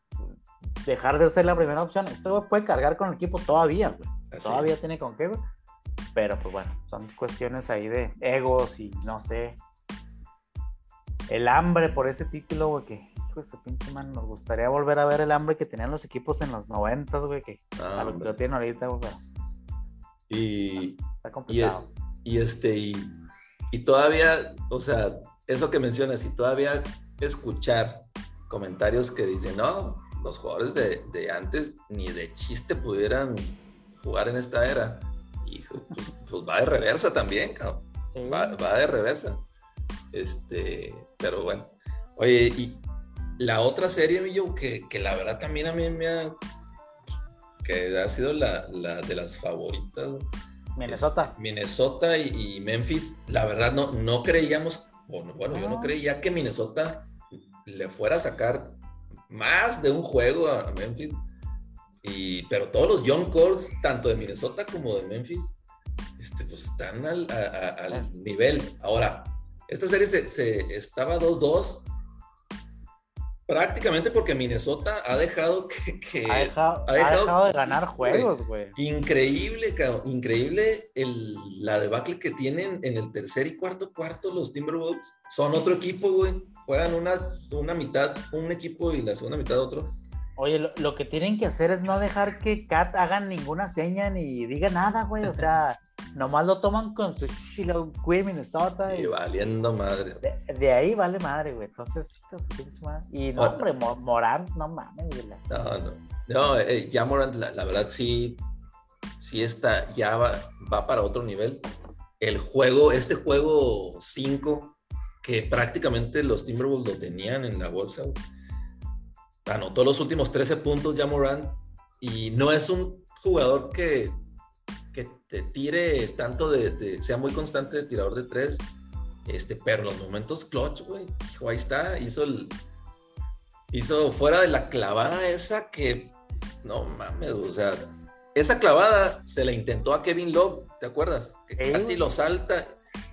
dejar de ser la primera opción. Esto puede cargar con el equipo todavía, güey. Todavía tiene con qué, güey. Pero pues bueno, son cuestiones ahí de egos y no sé. El hambre por ese título, güey, que hijo de pinche man, nos gustaría volver a ver el hambre que tenían los equipos en los noventas, güey, que a lo que lo tienen ahorita, güey. Y, está complicado. Y, este, y, y todavía, o sea, eso que mencionas, y todavía escuchar comentarios que dicen, no, los jugadores de, antes ni de chiste pudieran jugar en esta era. Y pues, pues va de reversa también, cabrón. Va, de reversa. Este, pero bueno. Oye, y la otra serie, Millo, que, que la verdad también a mí me ha. que ha sido la, de las favoritas. Minnesota. Minnesota y, Memphis, la verdad no, no creíamos, bueno, bueno, yo no creía que Minnesota le fuera a sacar más de un juego a Memphis. Y, pero todos los young cores, tanto de Minnesota como de Memphis, este, pues están al, nivel. Ahora, esta serie se, estaba 2-2 prácticamente porque Minnesota ha dejado que, ha, dejado, de ganar juegos, güey. Increíble, increíble el, la debacle que tienen en el tercer y cuarto cuarto los Timberwolves. Son otro equipo, güey juegan una, una mitad un equipo y la segunda mitad otro. Oye, lo, que tienen que hacer es no dejar que Kat hagan ninguna seña ni diga nada, güey. O sea, nomás lo toman con su Shiloh Queen Minnesota. Y, valiendo madre. De, ahí vale madre, güey. Entonces, Y no, hombre, Morant, no mames, güey. No, no. No, eh, ya Morant, la, la, verdad sí, sí está, ya va, va para otro nivel. El juego, este juego 5 que prácticamente los Timberwolves lo tenían en la bolsa. Anotó los últimos 13 puntos ya Morant y no es un jugador que, que te tire tanto de, sea muy constante de tirador de tres, este, pero los momentos clutch, güey, ahí está, hizo el, hizo fuera de la clavada esa que, no mames, o sea, esa clavada se la intentó a Kevin Love, ¿te acuerdas? Que casi lo salta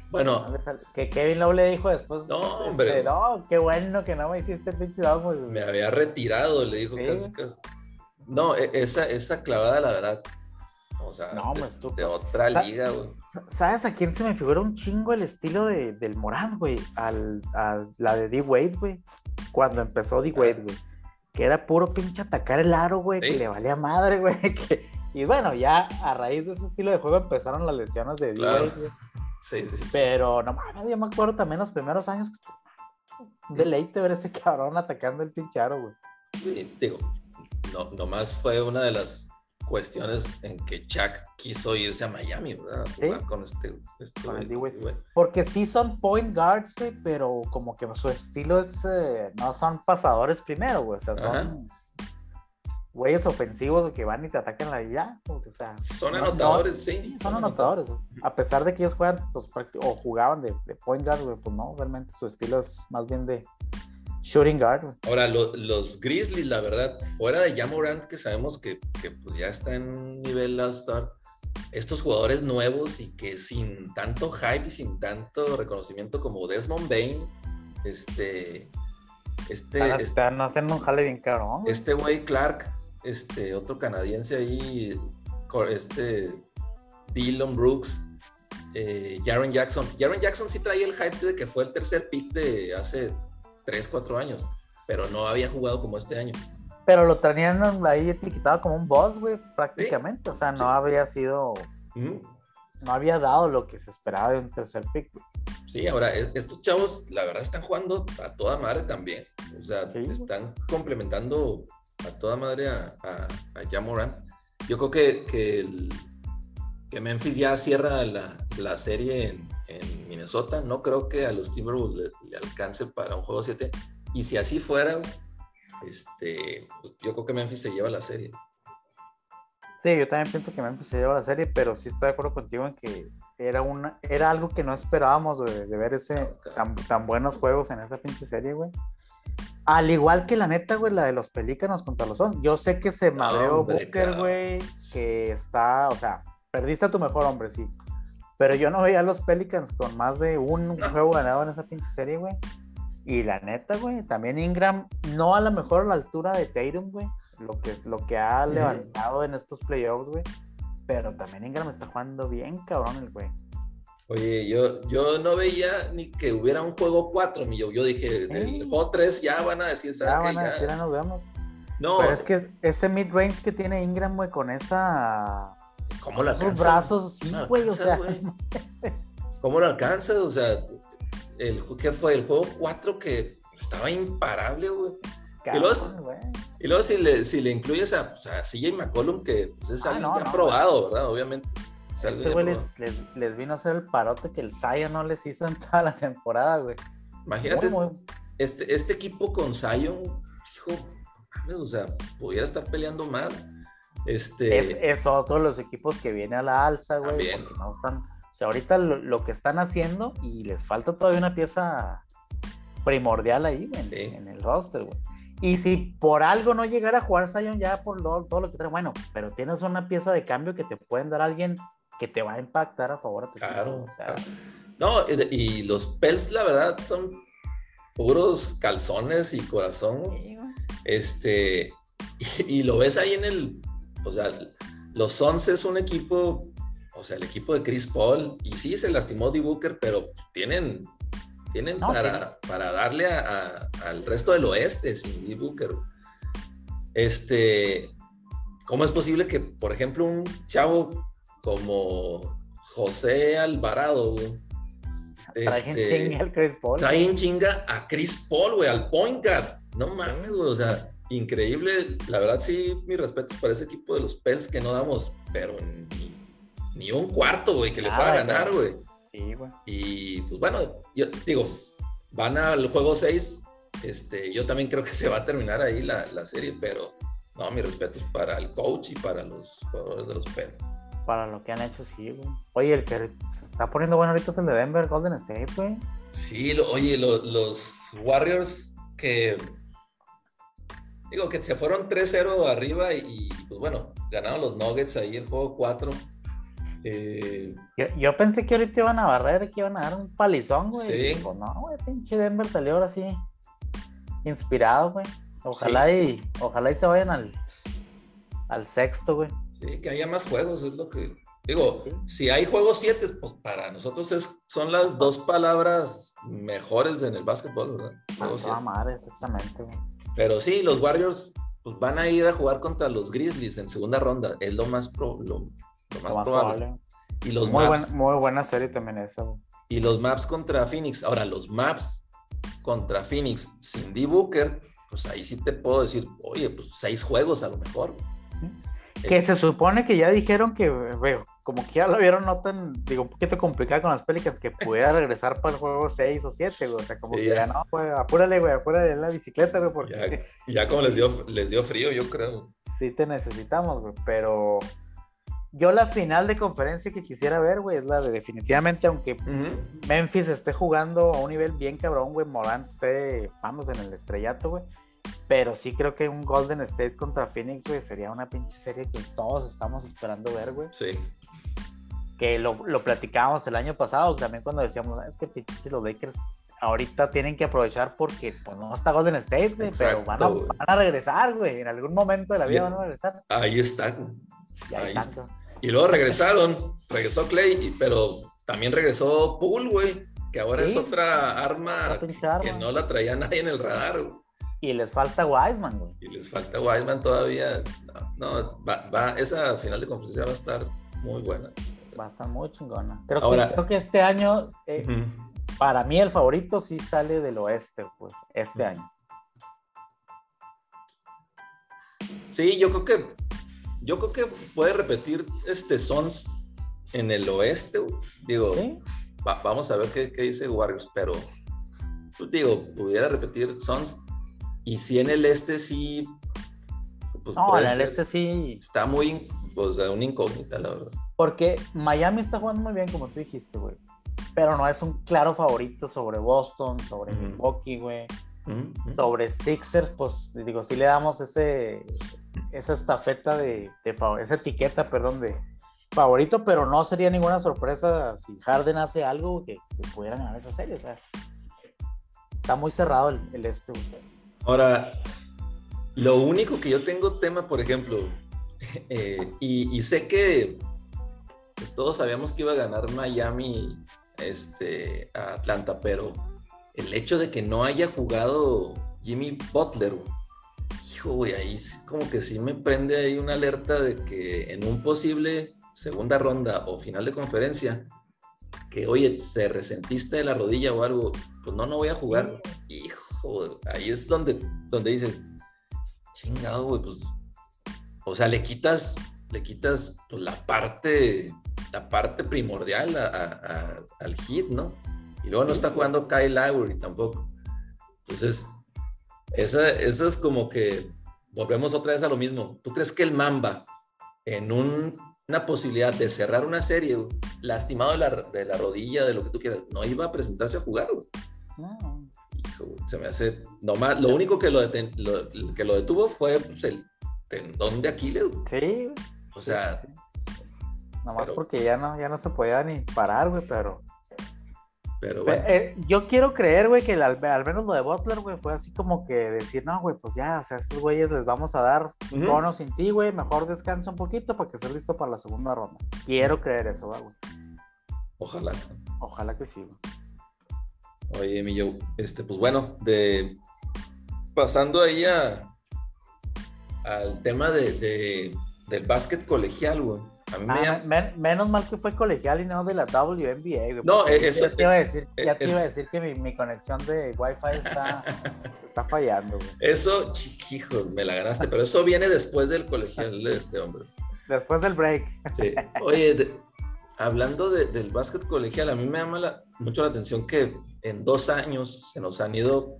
bueno. Que Kevin Love le dijo después. No, hombre. Este, no, qué bueno que no me hiciste pinche Me había retirado, le dijo casi, No, e, esa, esa clavada, la verdad. O sea, no, de, de, otra liga, güey. ¿Sabes a quién se me figura un chingo el estilo de, del Morán, güey? Al, a la de D-Wade, güey. Cuando empezó D-Wade, güey. Que era puro pinche atacar el aro, güey. Que le valía madre, güey. Y bueno, ya a raíz de ese estilo de juego empezaron las lesiones de D-Wade, güey. Sí, sí, Pero no mames, yo me acuerdo también los primeros años que deleite ver ese cabrón atacando el pincharo, güey. Sí, digo, no, nomás fue una de las cuestiones en que Chuck quiso irse a Miami, ¿verdad? jugar con este, este Porque sí son point guards, güey, pero como que su estilo es, eh, no son pasadores primero, güey, o sea, son güeyes ofensivos que van y te atacan la. O sea, son anotadores, sí. Son, anotadores. A pesar de que ellos juegan, pues, o jugaban de, point guard, pues no, realmente su estilo es más bien de, shooting guard. Ahora, los Grizzlies, la verdad, fuera de Jamorant, que sabemos que, pues ya está en nivel All-Star, estos jugadores nuevos y que sin tanto hype y sin tanto reconocimiento como Desmond Bain, este. Este. Están haciendo un jale bien caro. Este güey Clark, este otro canadiense ahí, este Dylan Brooks, eh, Jaren Jackson. Jaren Jackson sí traía el hype de que fue el tercer pick de hace 3, 4 años, pero no había jugado como este año. Pero lo traían ahí etiquetado como un boss, güey, prácticamente. O sea, no había sido. No había dado lo que se esperaba de un tercer pick. Sí, ahora, e, estos chavos, la verdad, están jugando a toda madre también. O sea, están complementando a toda madre a, a, a Jamoran. Yo creo que, que el, que Memphis ya cierra la, serie en, Minnesota. No creo que a los Timberwolves le, alcance para un juego 7. Y si así fuera, este, pues, yo creo que Memphis se lleva la serie. Sí, yo también pienso que Memphis se lleva la serie, pero sí estoy de acuerdo contigo en que era, una, era algo que no esperábamos de, ver ese tan, buenos juegos en esa pinche serie, güey. Al igual que la neta, güey, la de los pelícanos contra los son. Yo sé que se madreó Booker, güey, que está, o sea, Perdiste a tu mejor hombre, sí. Pero yo no veía a los Pelicans con más de un juego ganado en esa pinche serie, güey. Y la neta, güey, también Ingram, no a lo mejor a la altura de Tatum, güey, lo que, lo que ha levantado en estos playoffs, güey. Pero también Ingram está jugando bien, cabrón, el güey. Oye, yo, yo no veía ni que hubiera un juego 4, mi yo. Yo dije, el juego 3 ya van a decir, Ya van a decir, ya nos vemos. No. Pero es que ese mid-range que tiene Ingram, güey, con esa ¿Cómo lo alcanza? Sus brazos, sí, güey, o sea. ¿Cómo lo alcanza? O sea, el, ¿qué fue? El juego 4 que estaba imparable, güey. Y luego, y luego, si, le, si le incluyes a, o sea, CJ McCollum, que pues, es ah, alguien que ha probado, ¿verdad? Obviamente. Ese güey les, les, vino a hacer el parote que el Zion no les hizo en toda la temporada, güey. Imagínate este, este, este, equipo con Zion, hijo, o sea, pudiera estar peleando mal. Este... Es, es otro de los equipos que viene a la alza, güey. No están, o sea, ahorita lo, que están haciendo y les falta todavía una pieza primordial ahí en, el roster, güey. Y si por algo no llegara a jugar Zion ya por todo, lo que trae, bueno, pero tienes una pieza de cambio que te pueden dar alguien que te va a impactar a favor de tu claro, No, y, los Pels, la verdad, son puros calzones y corazón. este, y, lo ves ahí en el o sea, los Suns es un equipo, o sea, el equipo de Chris Paul, y sí se lastimó D. Booker, pero tienen, tienen para, para darle al resto del oeste sin D. Booker. Este, ¿cómo es posible que, por ejemplo, un chavo como José Alvarado, este, chinga Chris Paul. Trae chinga a Chris Paul, güey, al point guard. No mames, güey, o sea, increíble. La verdad, sí, mi respeto para ese equipo de los Pels que no damos, pero ni, un cuarto, güey, que le pueda ganar, güey. Sí, güey. Y pues bueno, yo digo, van al juego 6. Este, yo también creo que se va a terminar ahí la, serie, pero no, mi respeto es para el coach y para los jugadores de los Pels. Para lo que han hecho, sí, güey. Oye, el que se está poniendo bueno ahorita es el de Denver, Golden State, güey. Sí, oye, los Warriors que Digo que se fueron 3-0 arriba y, pues bueno, ganaron los Nuggets ahí el juego 4. Eh, yo, pensé que ahorita iban a barrer, que iban a dar un palizón, güey. Sí. no, güey, pinche Denver salió ahora sí inspirado, güey. Ojalá y ojalá y se vayan al, al sexto, güey. Sí, que haya más juegos, es lo que. Digo, si hay juegos 7, pues para nosotros es, son las dos palabras mejores en el básquetbol, ¿verdad? Ah, madre, exactamente. Pero sí, los Warriors pues, van a ir a jugar contra los Grizzlies en segunda ronda. Es lo más, lo, más, probable. Y los muy, maps, muy buena serie también esa. Y los maps contra Phoenix. Ahora, los maps contra Phoenix sin D. Booker, pues ahí sí te puedo decir, oye, pues seis juegos a lo mejor. Que se supone que ya dijeron que, veo, como que ya lo vieron no tan, digo, un poquito complicado con las Pelicans, que pudiera regresar para el juego 6 o 7, güey. O sea, como que ya, no, güey, apúrale, güey, apúrale en la bicicleta, güey, porque... Ya, ya como les dio, les dio frío, yo creo. Sí te necesitamos, güey, pero... yo la final de conferencia que quisiera ver, güey, es la de definitivamente, aunque Memphis esté jugando a un nivel bien cabrón, güey, Morant esté, vamos, en el estrellato, güey. Pero sí creo que un Golden State contra Phoenix, güey, sería una pinche serie que todos estamos esperando ver, güey. Sí. Que lo, lo platicábamos el año pasado, también cuando decíamos, es que los Lakers ahorita tienen que aprovechar porque pues no está Golden State, güey, pero van a, van a, regresar, güey. En algún momento de la vida van a regresar. Ahí está, güey. Ahí está. Y luego regresaron, regresó Clay, pero también regresó Poole, güey, que ahora es otra arma, que no la traía nadie en el radar, güey. Y les falta Wiseman, güey. Y les falta Wiseman todavía. No, va, esa final de conferencia va a estar muy buena. Va a estar muy chingona. Creo, que, creo que este año, eh, para mí el favorito sí sale del oeste, pues, este año. Sí, yo creo que yo creo que puede repetir este Sons en el oeste. Digo, vamos a ver qué, dice Warriors, pero pues, digo, pudiera repetir Sons. Y si en el este sí. Pues, no, en el este sí. Está muy. O sea, una incógnita, la verdad. Porque Miami está jugando muy bien, como tú dijiste, güey. Pero no es un claro favorito sobre Boston, sobre Milwaukee, güey. Sobre Sixers, pues digo, sí le damos ese, esa estafeta de, esa etiqueta, perdón, de favorito, pero no sería ninguna sorpresa si Harden hace algo que, pudieran ganar esa serie. O sea, está muy cerrado el, este. Ahora, lo único que yo tengo tema, por ejemplo, eh, y, sé que pues, todos sabíamos que iba a ganar Miami este, a Atlanta, pero el hecho de que no haya jugado Jimmy Butler, hijo, güey, ahí como que sí me prende ahí una alerta de que en un posible segunda ronda o final de conferencia, que oye, te resentiste de la rodilla o algo, pues no, no voy a jugar. Hijo, ahí es donde, donde dices, chingado, güey, pues, o sea, le quitas, le quitas pues, la parte, la parte primordial al hit, ¿no? Y luego no está jugando Kyle Lowry tampoco. Entonces, esa, es como que volvemos otra vez a lo mismo. ¿Tú crees que el Mamba, en una posibilidad de cerrar una serie, lastimado de la, rodilla, de lo que tú quieras, no iba a presentarse a jugar? No. Hijo, se me hace. Nomás, lo único que lo, que lo detuvo fue pues, el tendón de Aquiles. Sí. O sea. Nomás porque ya no, ya no se podía ni parar, güey, pero. Pero bueno. Eh, yo quiero creer, güey, que al, menos lo de Butler, güey, fue así como que decir, no, güey, pues ya, o sea, a estos güeyes les vamos a dar un bono sin ti, güey, mejor descansa un poquito para que estés listo para la segunda ronda. Quiero creer eso, güey. Ojalá. Ojalá que sí, güey. Oye, mi yo, este, pues bueno, de pasando ahí a, al tema de, de del básquet colegial, güey. Ah, menos mal que fue colegial y no de la WNBA. No, eso. Ya te iba a decir, ya te iba a decir que mi, conexión de Wi-Fi está, está fallando. Güey. Eso, chiquijo, me la ganaste, pero eso viene después del colegial de, hombre. Después del break. Sí. Oye, hablando del básquet colegial, a mí me llama mucho la atención que en dos años se nos han ido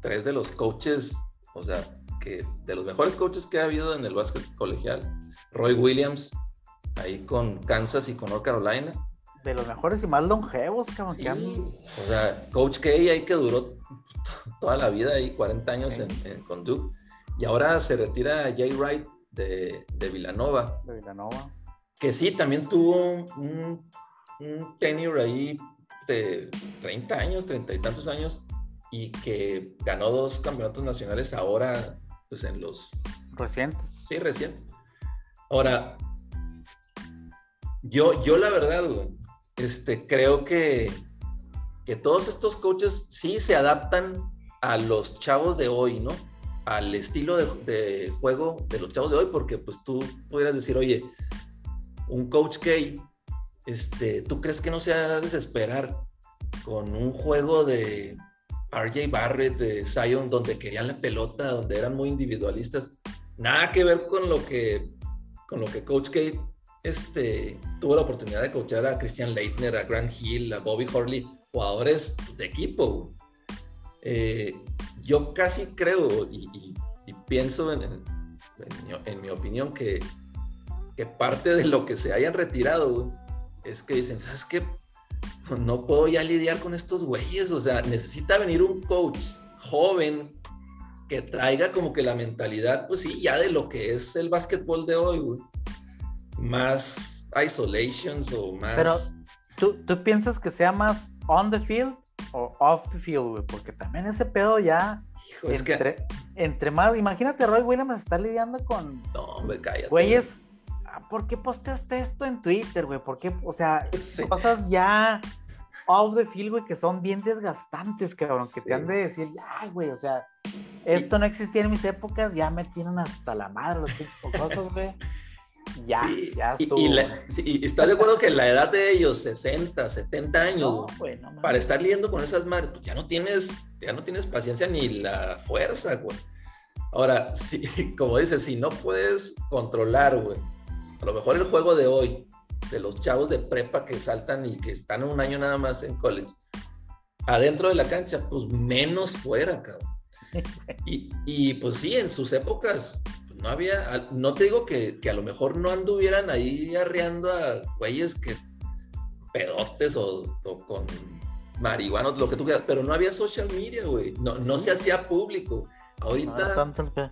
tres de los coaches, o sea, que de los mejores coaches que ha habido en el básquet colegial. Roy Williams, ahí con Kansas y con North Carolina. De los mejores y más longevos, cabrón. O sea, Coach K ahí que duró toda la vida ahí, 40 años en, con Duke. Y ahora se retira Jay Wright de, de Villanova. De Villanova. Que sí, también tuvo un, un tenure ahí de 30 años, 30 y tantos años, y que ganó dos campeonatos nacionales ahora, pues en los... Recientes. Sí, recientes. Ahora, yo, yo la verdad, este, creo que, que todos estos coaches sí se adaptan a los chavos de hoy, ¿no? Al estilo de, juego de los chavos de hoy, porque pues tú pudieras decir, oye, un coach K, este, ¿tú crees que no se va a desesperar con un juego de RJ Barrett, de Zion, donde querían la pelota, donde eran muy individualistas? Nada que ver con lo que, con lo que Coach K este, tuvo la oportunidad de coachar a Christian Leitner, a Grant Hill, a Bobby Horley, jugadores de equipo. Eh, yo casi creo y, pienso en, mi, opinión que, que parte de lo que se hayan retirado, güey, es que dicen, ¿sabes qué? No puedo ya lidiar con estos güeyes, o sea, necesita venir un coach joven que traiga como que la mentalidad, pues sí, ya de lo que es el básquetbol de hoy, güey. Más isolations o más... Pero, ¿tú, ¿tú piensas que sea más on the field o off the field, güey? Porque también ese pedo ya... Hijo, es que... entre más, imagínate, Roy Williams está lidiando con... No, hombre, cállate. Güeyes, ¿por qué posteaste esto en Twitter, güey? ¿Por qué? O sea, Sí. cosas ya off the field, güey, que son bien desgastantes, cabrón, que Sí. te han de decir, ya, güey, o sea, esto no existía en mis épocas, ya me tienen hasta la madre los cosas, güey. Ya, Sí, ya y- estuvo. y, la- güey. sí, y estás de acuerdo que la edad de ellos, 60, 70 años, No, güey, no para estar lidiando con esas madres, pues ya no tienes, ya no tienes paciencia ni la fuerza, güey. Ahora, si, como dices, si no puedes controlar, güey, a lo mejor el juego de hoy, de los chavos de prepa que saltan y que están un año nada más en college, adentro de la cancha, pues menos fuera, cabrón. Y, y, pues sí, en sus épocas no había, no te digo que, que a lo mejor no anduvieran ahí arreando a güeyes que pedotes o, o con marihuanos, lo que tú quieras, pero no había social media, güey, no, no se hacía público. No Ahorita, tanto el.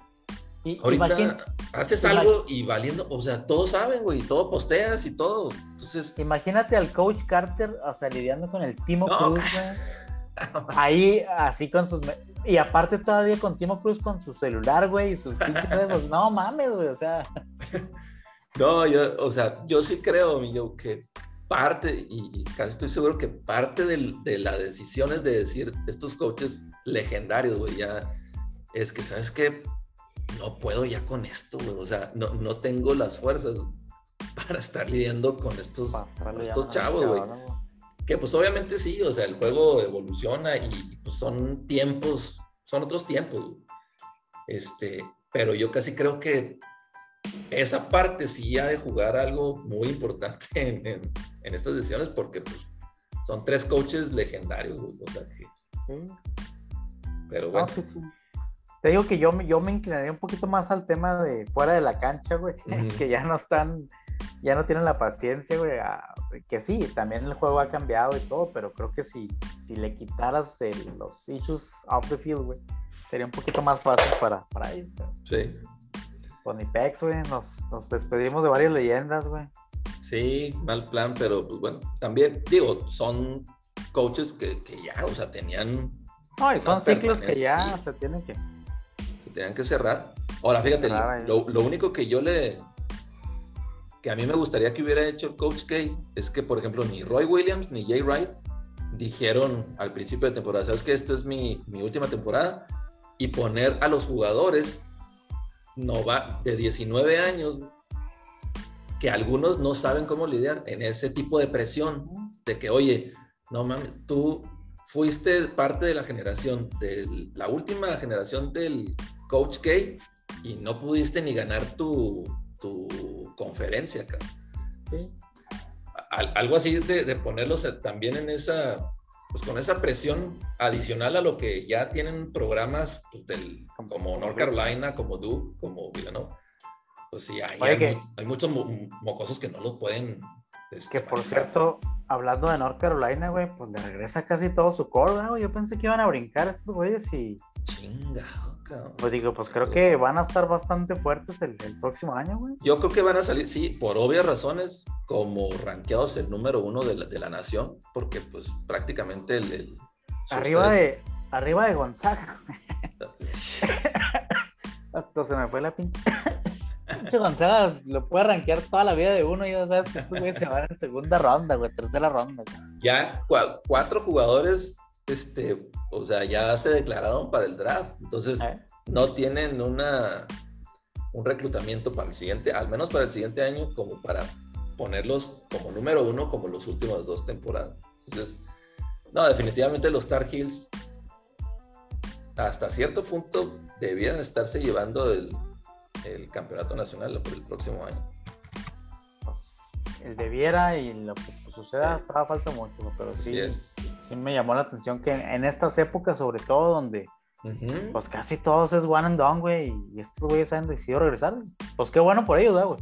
Y, ahorita imagín- haces algo y valiendo, o sea, todos saben, güey, todo posteas y todo. Entonces, imagínate al coach Carter, o sea, lidiando con el Timo No, Cruz, güey. Ahí, así con sus. Y aparte, todavía con Timo Cruz con su celular, güey, y sus pinches redes. No mames, güey, o sea. No, yo, o sea, yo sí creo, yo, que parte, y, y casi estoy seguro que parte del- de la decisión es de decir, estos coaches legendarios, güey, ya, es que, ¿sabes qué? No puedo ya con esto, güey, o sea, no, no tengo las fuerzas para estar lidiando con estos, estos chavos, güey. cabrones, güey. Que pues obviamente sí, o sea, el juego evoluciona y pues son tiempos, son otros tiempos. güey. Este, pero yo casi creo que esa parte sí ha de jugar algo muy importante en, en- en estas decisiones porque pues son tres coaches legendarios, güey, o sea que, Sí. pero No, bueno, sí, sí. Te digo que yo, me- yo me inclinaría un poquito más al tema de fuera de la cancha, güey, que ya no están, ya no tienen la paciencia, güey, a- que sí, también el juego ha cambiado y todo, pero creo que si, si le quitaras el- los issues off the field, güey, sería un poquito más fácil para, para ellos. sí, Con Ipex, güey, nos, nos despedimos de varias leyendas, güey. sí, mal plan, pero pues bueno, también digo, son coaches que, que ya, o sea, tenían No, y son ciclos que ya sí. se tienen que... tenían que cerrar. Ahora, fíjate, lo, lo único que yo le. que a mí me gustaría que hubiera hecho el Coach K es que, por ejemplo, ni Roy Williams ni Jay Wright dijeron al principio de temporada, sabes que esta es mi, mi última temporada, y poner a los jugadores no va de 19 años que algunos no saben cómo lidiar en ese tipo de presión de que, oye, no mames, tú fuiste parte de la generación, de la última generación del Coach K y no pudiste ni ganar tu, tu conferencia, cabrón. Sí. Al- algo así de, de ponerlos también en esa, pues con esa presión adicional a lo que ya tienen programas pues, del, Como- North Carolina, como Duke, como Villanova. Pues sí, hay, Oye, hay que- hay muchos mo- mocosos que no los pueden. este, Que por manejar. cierto, hablando de North Carolina, güey, pues le regresa casi todo su core, güey. Yo pensé que iban a brincar estos güeyes y Chingado, cabrón. pues digo, pues creo que van a estar bastante fuertes el, el próximo año, güey. Yo creo que van a salir, sí, por obvias razones, como rankeados el número uno de la, de la nación, porque pues prácticamente el... el- Arriba tres- de, arriba de Gonzaga. Se me fue la pinche. Gonzaga lo puede rankear toda la vida de uno y ya sabes que estos güeyes se van en segunda ronda, güey, tercera ronda. güey. Ya cua- cuatro jugadores, este, o sea, ya se declararon para el draft, entonces ¿Eh? no tienen una un reclutamiento para el siguiente, al menos para el siguiente año, como para ponerlos como número uno como los últimos dos temporadas. Entonces, no, definitivamente los Tar Heels hasta cierto punto debieran estarse llevando el, el campeonato nacional por el próximo año. Pues, el debiera y lo que suceda, todavía falta mucho, pero sí, sí me llamó la atención que en, en estas épocas, sobre todo, donde pues casi todos es one and done, güey, y estos güeyes han decidido regresar. Pues qué bueno por ellos, ¿verdad, güey.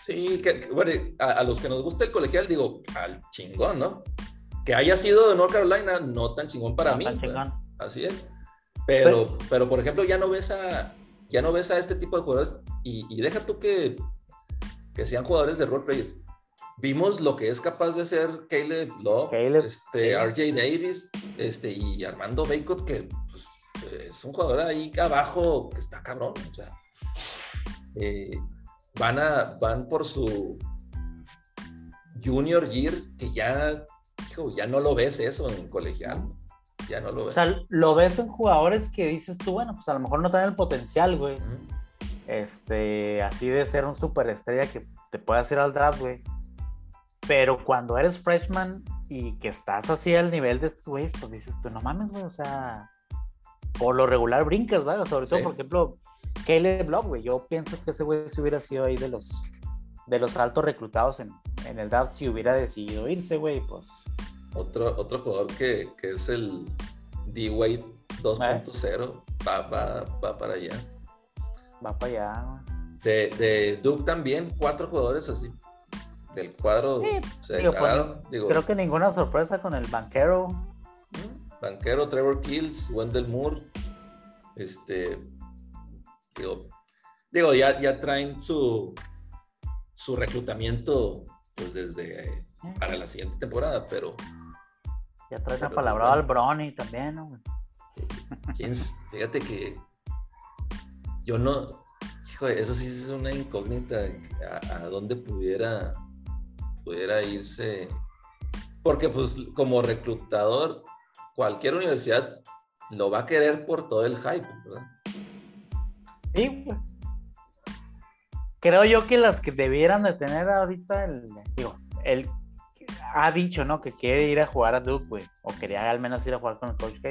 Sí, que, bueno, a, los que nos gusta el colegial, digo, al chingón, ¿no? Que haya sido de North Carolina, no tan chingón para mí. Así es. Pero, pero, por ejemplo, ya no ves a, ya no ves a este tipo de jugadores y, deja tú que, que sean jugadores de role players. Vimos lo que es capaz de ser Caleb Love, este, RJ Davis este, y Armando Bacot, que pues, es un jugador ahí abajo que está cabrón. O sea, eh, van, a, van por su junior year, que ya, ya no lo ves eso en colegial. Ya no lo ves. O sea, lo ves en jugadores que dices tú, bueno, pues a lo mejor no tienen el potencial, güey. Este, así de ser un superestrella que te pueda hacer al draft, güey. Pero cuando eres freshman y que estás así al nivel de estos güeyes, pues dices tú, no mames, güey, o sea, por lo regular brincas, ¿vale? Sobre todo, por ejemplo, Caleb Block, güey. Yo pienso que ese güey se hubiera sido ahí de los, de los altos reclutados en, en el draft si hubiera decidido irse, güey, pues. Otro, otro jugador que, que es el D-Wade 2.0 va, va, va, para allá. Va para allá. De, de Duke también, cuatro jugadores así. Del cuadro se digo, pues, creo que ninguna sorpresa con el banquero. Banquero, Trevor Kills, Wendell Moore. Este, Digo, ya, ya traen su, su reclutamiento pues desde para la siguiente temporada, pero. Ya trae la palabra al Brony también, ¿no? Fíjate que yo no. Hijo, eso sí es una incógnita a, dónde pudiera, pudiera irse. Porque, pues, como reclutador, cualquier universidad lo va a querer por todo el hype, ¿verdad? Sí, Creo yo que las que debieran de tener ahorita, el, digo, él ha dicho, ¿no? Que quiere ir a jugar a Duke, güey. O quería al menos ir a jugar con el Coach K.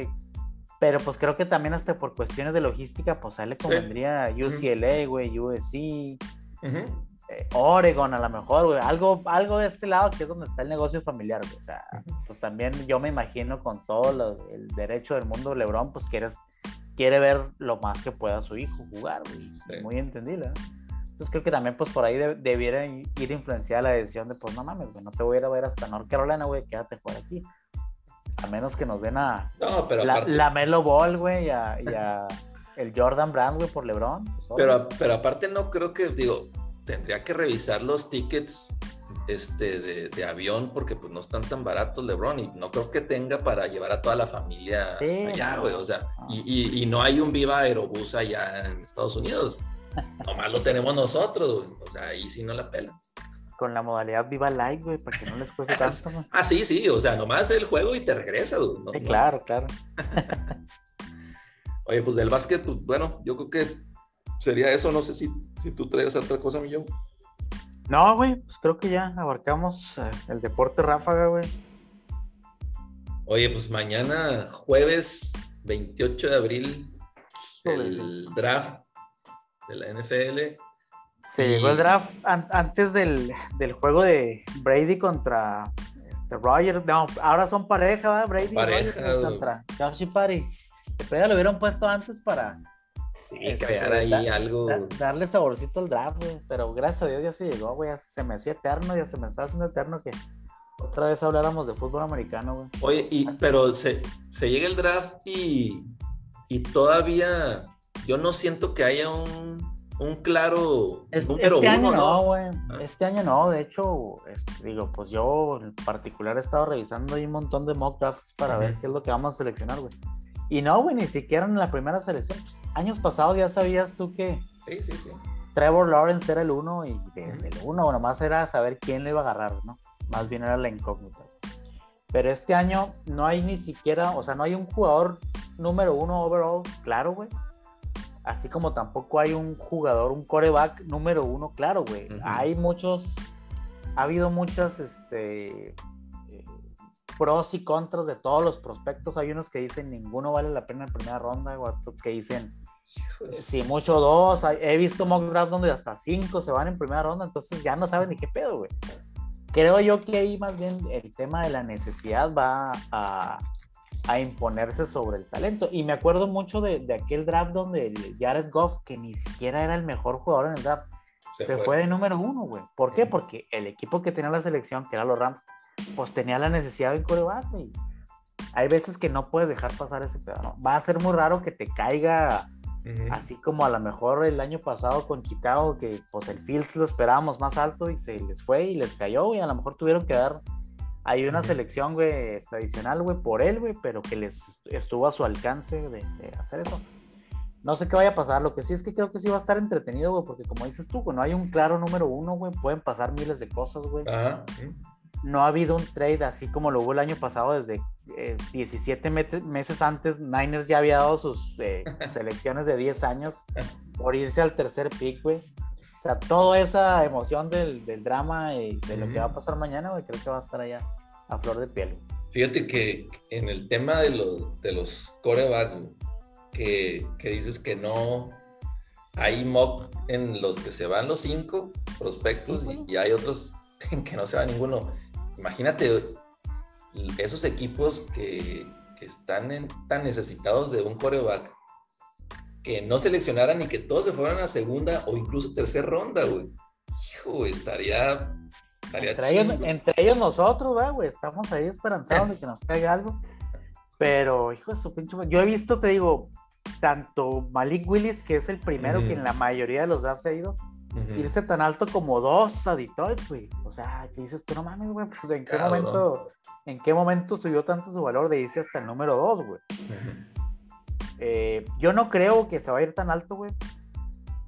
Pero pues creo que también hasta por cuestiones de logística, pues a él le convendría UCLA, güey, USC, eh, Oregon a lo mejor, güey. Algo, algo de este lado que es donde está el negocio familiar, güey. O sea, pues también yo me imagino con todo el derecho del mundo, LeBron, pues quieres quiere ver lo más que pueda su hijo jugar, güey. Muy entendible. ¿eh? Entonces creo que también pues por ahí debiera ir influenciar la decisión de pues no mames, güey, no te voy a ir a ver hasta North Carolina, güey, quédate por aquí. A menos que nos den a no, pero la, Melo Ball, güey, y a, el Jordan Brand, güey, por LeBron. Pues, pero, pero aparte no creo que, digo, tendría que revisar los tickets este, de, avión porque pues no están tan baratos LeBron y no creo que tenga para llevar a toda la familia allá, güey. O sea, y, y, no hay un Viva Aerobús allá en Estados Unidos. Nomás lo tenemos nosotros, O sea, ahí sí no la pela. Con la modalidad Viva Live, güey, para que no les cueste tanto. ah, sí, sí. O sea, nomás el juego y te regresa, güey. claro, claro. Oye, pues del básquet, pues, bueno, yo creo que sería eso. No sé si, si tú traes otra cosa, Millón. No, güey, pues creo que ya abarcamos eh, el deporte ráfaga, güey. Oye, pues mañana, jueves 28 de abril, el draft de la NFL. Se llegó el draft antes del, juego de Brady contra este, Roger. No, ahora son pareja, ¿verdad? Brady pareja, contra Josh y Party. Pero lo hubieran puesto antes para Sí, este, crear ahí algo. darle saborcito al draft, güey. Pero gracias a Dios ya se llegó, güey. Se me hacía eterno, ya se me está haciendo eterno que otra vez habláramos de fútbol americano, güey. Oye, y, pero se, se llega el draft y, y todavía yo no siento que haya un, un claro número este año no, güey. Ah. Este año no, de hecho, este, digo, pues yo en particular he estado revisando ahí un montón de mock drafts para ver qué es lo que vamos a seleccionar, güey. Y no, güey, ni siquiera en la primera selección. Pues, años pasados ya sabías tú que sí, sí, sí. Trevor Lawrence era el uno y desde el uno nomás era saber quién le iba a agarrar, ¿no? Más bien era la incógnita. Pero este año no hay ni siquiera, o sea, no hay un jugador número uno overall, claro, güey. Así como tampoco hay un jugador, un coreback número uno, claro, güey. Hay muchos, ha habido muchas, este, pros y contras de todos los prospectos. Hay unos que dicen ninguno vale la pena en primera ronda, o otros que dicen si mucho dos. He visto mock draft donde hasta cinco se van en primera ronda, entonces ya no saben ni qué pedo, güey. Creo yo que ahí más bien el tema de la necesidad va a, a imponerse sobre el talento. Y me acuerdo mucho de, de aquel draft donde Jared Goff, que ni siquiera era el mejor jugador en el draft, se, fue. de número uno, güey. ¿Por qué? Porque el equipo que tenía la selección, que era los Rams, pues tenía la necesidad de coreback, güey. Hay veces que no puedes dejar pasar ese pedo, ¿no? Va a ser muy raro que te caiga así como a lo mejor el año pasado con Chicago, que pues el Fields lo esperábamos más alto y se les fue y les cayó, y a lo mejor tuvieron que dar hay una selección, güey, tradicional, güey, por él, güey, pero que les estuvo a su alcance de, hacer eso. No sé qué vaya a pasar, lo que sí es que creo que sí va a estar entretenido, güey, porque como dices tú, no hay un claro número uno, güey, pueden pasar miles de cosas, güey. No ha habido un trade así como lo hubo el año pasado, desde 17 eh, meses antes, Niners ya había dado sus eh, selecciones de 10 años por irse al tercer pick, güey. O sea, toda esa emoción del, del drama y de lo que va a pasar mañana, güey, creo que va a estar allá a flor de piel. Fíjate que en el tema de los, de los corebacks, que, que dices que no hay mock en los que se van los cinco prospectos y, hay otros en que no se va ninguno. Imagínate esos equipos que, que están tan necesitados de un coreback que no seleccionaran y que todos se fueran a segunda o incluso tercera ronda, güey. Hijo, estaría, estaría entre, ellos, entre ellos, nosotros, güey, estamos ahí esperanzados de que nos caiga algo. Pero, hijo de su pinche, yo he visto, te digo, tanto Malik Willis, que es el primero que en la mayoría de los drafts ha ido, irse tan alto como dos a Detroit, güey. O sea, que dices tú, no mames, güey, pues en qué momento, en qué momento subió tanto su valor de irse hasta el número dos, güey. Eh, yo no creo que se va a ir tan alto, güey.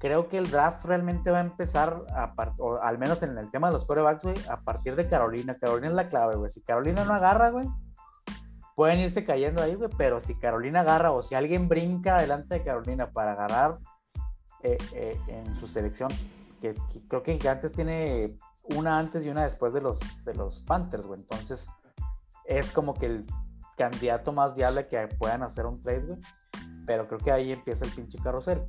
Creo que el draft realmente va a empezar, a o al menos en el tema de los corebacks, güey, a partir de Carolina. Carolina es la clave, güey. Si Carolina no agarra, güey, pueden irse cayendo ahí, güey. Pero si Carolina agarra o si alguien brinca delante de Carolina para agarrar eh, eh, en su selección, que, creo que Gigantes tiene una antes y una después de los, de los Panthers, güey. Entonces, es como que el candidato más viable que puedan hacer un trade, güey. Pero creo que ahí empieza el pinche carrusel.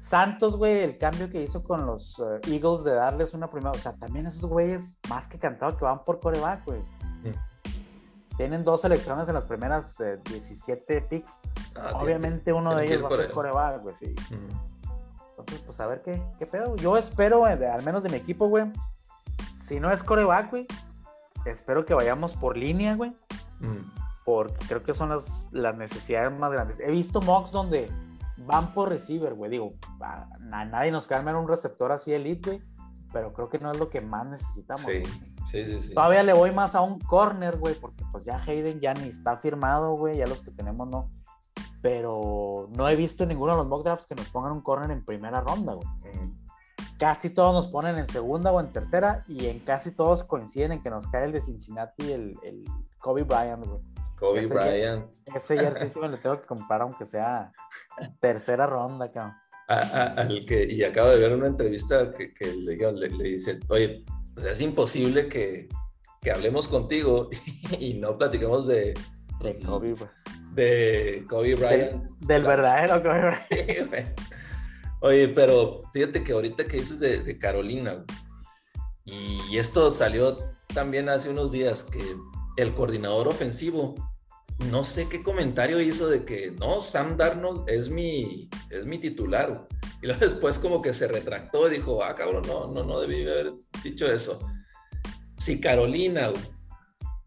Santos, güey, el cambio que hizo con los eh, Eagles de darles una primera, o sea, también esos güeyes más que cantado que van por coreback, güey. Mm. Tienen dos selecciones en las primeras 17 eh, picks. Ah, Obviamente uno de ellos va a ser coreback, güey, sí. Entonces, pues a ver qué, qué pedo. Yo espero, eh, al menos de mi equipo, güey. Si no es coreback, güey, espero que vayamos por línea, güey. Mm porque creo que son las, las necesidades más grandes. He visto mocks donde van por receiver, güey. Digo, a, nadie nos calma un receptor así elite, güey, pero creo que no es lo que más necesitamos. Sí, sí, sí, Todavía le voy más a un corner, güey, porque pues ya Hayden ya ni está firmado, güey, ya los que tenemos no. Pero no he visto ninguno de los mock drafts que nos pongan un corner en primera ronda, güey. Casi todos nos ponen en segunda o en tercera y en casi todos coinciden en que nos cae el de Cincinnati, el, el Kobe Bryant, güey. Kobe Bryant. Ese jersey me lo tengo que comprar, aunque sea tercera ronda, cabrón. al que, y acabo de ver una entrevista que, le, le, dicen, oye, es imposible que, que hablemos contigo y, no platicamos de, de Kobe, de Kobe Bryant. Del, verdadero Kobe Bryant. Oye, pero fíjate que ahorita que dices de, de Carolina, y esto salió también hace unos días, que el coordinador ofensivo no sé qué comentario hizo de que no, Sam Darnold es mi, es mi titular. Y luego después como que se retractó y dijo, ah, cabrón, no, no, no debí haber dicho eso. Si Carolina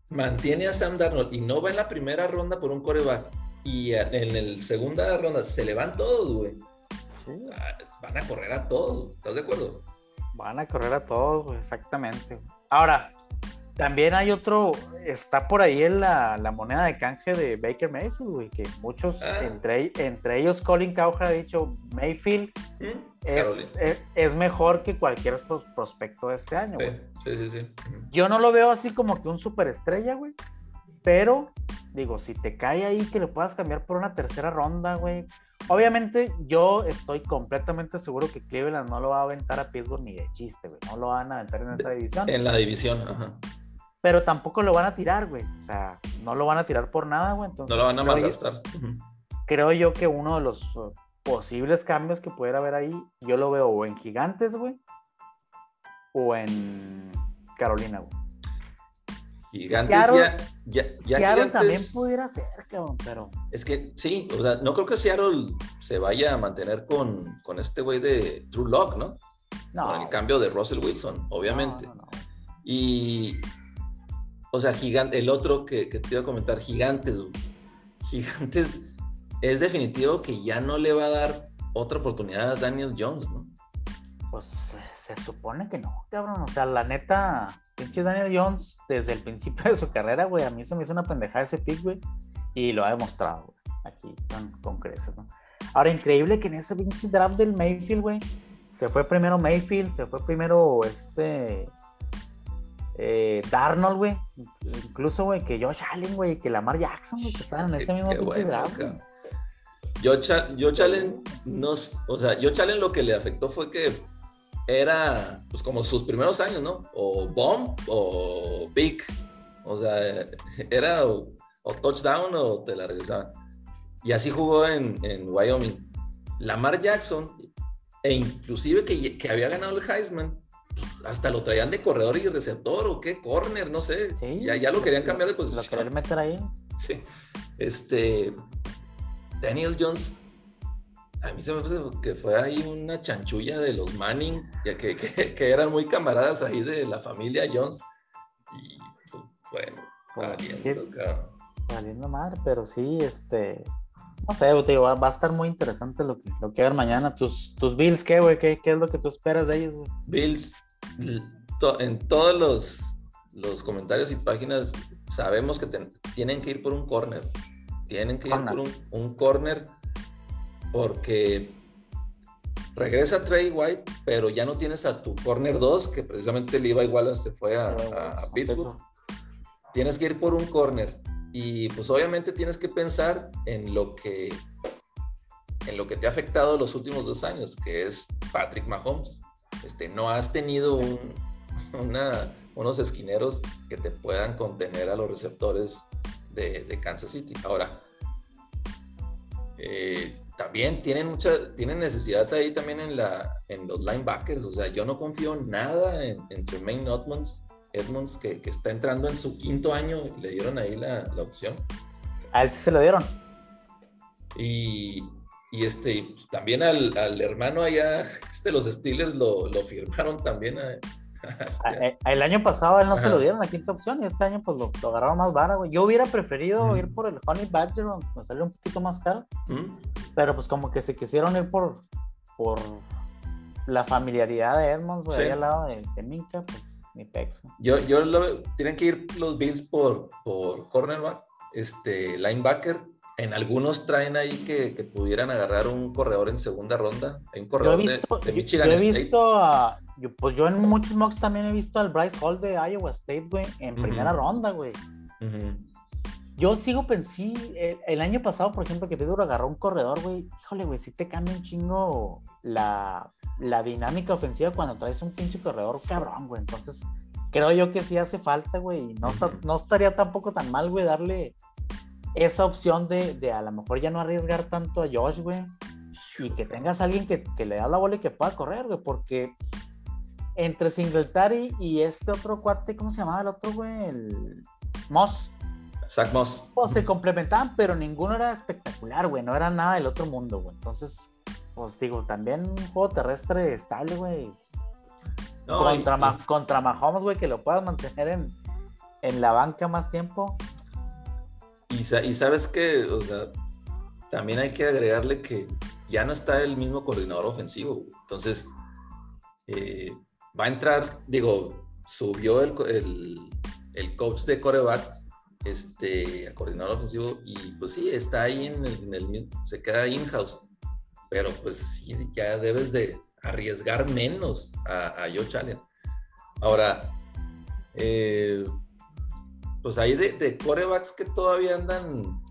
mantiene a Sam Darnold y no va en la primera ronda por un coreback y en la segunda ronda se le van todos, güey. Ah, van a correr a todos, ¿estás de acuerdo? Van a correr a todos, exactamente. Ahora, también hay otro, está por ahí en la, moneda de canje de Baker Mayfield, güey, que muchos, ah. entre, entre ellos Colin Cowherd ha dicho, Mayfield mm, es, mejor que cualquier prospecto de este año, güey. Sí, sí, sí. Yo no lo veo así como que un superestrella, güey, pero digo, si te cae ahí que le puedas cambiar por una tercera ronda, güey. Obviamente yo estoy completamente seguro que Cleveland no lo va a aventar a Pittsburgh ni de chiste, güey. No lo van a aventar en esta división. En la división, ajá pero tampoco lo van a tirar, güey. O sea, no lo van a tirar por nada, güey. no lo van a malgastar. Creo yo que uno de los uh, posibles cambios que pudiera haber ahí, yo lo veo o en Gigantes, güey, o en Carolina, güey. Gigantes ya, ya, Seattle también pudiera ser, cabrón, pero... Es que sí, o sea, no creo que Seattle se vaya a mantener con, con este güey de True Lock, ¿no? con el cambio de Russell Wilson, obviamente. y, o sea, gigante, el otro que, te iba a comentar, gigantes, gigantes, es definitivo que ya no le va a dar otra oportunidad a Daniel Jones, ¿no? Pues se, supone que no, cabrón. O sea, la neta, pinche Daniel Jones, desde el principio de su carrera, güey, a mí se me hizo una pendejada ese pick, güey, y lo ha demostrado, güey, aquí con, con creces, ¿no? Ahora, increíble que en ese pinche draft del Mayfield, güey, se fue primero Mayfield, se fue primero este. Eh, Darnold, güey. Incluso, güey, que Josh Allen, güey, que Lamar Jackson, güey, que estaban en ese mismo pinche draft. Yo, Josh Allen, nos, o sea, Josh Allen lo que le afectó fue que era, pues, como sus primeros años, ¿no? O bomb o pick. O sea, era o, o touchdown o te la regresaban. Y así jugó en, en Wyoming. Lamar Jackson, e inclusive que, que, había ganado el Heisman, hasta lo traían de corredor y receptor o qué, corner, no sé. ya, ya lo querían cambiar de posición. Lo querían meter ahí. Sí. Este, Daniel Jones, a mí se me parece que fue ahí una chanchulla de los Manning, ya que, que, eran muy camaradas ahí de la familia Jones. Y pues, bueno, pues, valiendo, valiendo madre, pero sí, este, no sé, va, a estar muy interesante lo que, lo que ver mañana. ¿Tus, tus Bills qué, güey? ¿Qué, es lo que tú esperas de ellos, güey? Bills, en todos los, los comentarios y páginas sabemos que tienen que ir por un corner. Tienen que ir por un, un corner porque regresa Trey White, pero ya no tienes a tu corner 2, que precisamente le iba igual se fue a, a Pittsburgh. Tienes que ir por un corner. Y pues obviamente tienes que pensar en lo que, en lo que te ha afectado los últimos dos años, que es Patrick Mahomes. Este, no has tenido unos esquineros que te puedan contener a los receptores de, Kansas City. Ahora, eh, también tienen mucha, tienen necesidad ahí también en, la, en los linebackers. O sea, yo no confío nada en, en Tremaine Edmonds Edmonds, que, está entrando en su quinto año, le dieron ahí la, opción. A él sí se lo dieron. Y, este, pues, también al, hermano allá, este, los Steelers lo, firmaron también. Este eh, el año pasado él no se lo dieron la quinta opción y este año pues lo, agarraron más güey. Yo hubiera preferido ir por el Honey Badger, me salió un poquito más caro. Pero pues como que se quisieron ir por, por la familiaridad de Edmonds, güey, ahí al lado de, de Minka, pues yo, yo lo, tienen que ir los Bills por, por cornerback, este, linebacker. En algunos traen ahí que, pudieran agarrar un corredor en segunda ronda. Hay un corredor de, Michigan yo he visto a, pues yo en muchos mocks también he visto al Bryce Hall de Iowa State, güey, en primera ronda, güey. Yo sigo pensando, el, año pasado, por ejemplo, que Pedro agarró un corredor, güey, híjole, güey, sí te cambia un chingo la, la dinámica ofensiva cuando traes un pinche corredor cabrón, güey. Entonces, creo yo que sí hace falta, güey. No, no estaría tampoco tan mal, güey, darle esa opción de, de, a lo mejor ya no arriesgar tanto a Josh, güey. Y que tengas a alguien que, que, le da la bola y que pueda correr, güey. Porque entre Singletary y este otro cuate, ¿cómo se llamaba el otro, güey? El Moss. Zach Moss. Pues se complementaban, pero ninguno era espectacular, güey. No era nada del otro mundo, güey. Entonces, pues digo, también un juego terrestre estable, güey. contra, contra Mahomes, güey, que lo puedas mantener en, en la banca más tiempo. Y, sabes que, o sea, también hay que agregarle que ya no está el mismo coordinador ofensivo. Entonces, eh, va a entrar, digo, subió el, el, el coach de corebacks este, a coordinador ofensivo y pues sí, está ahí en el, en se queda in-house pero pues ya debes de arriesgar menos a, a Joe Allen. Ahora, eh, pues hay de, corebacks que todavía andan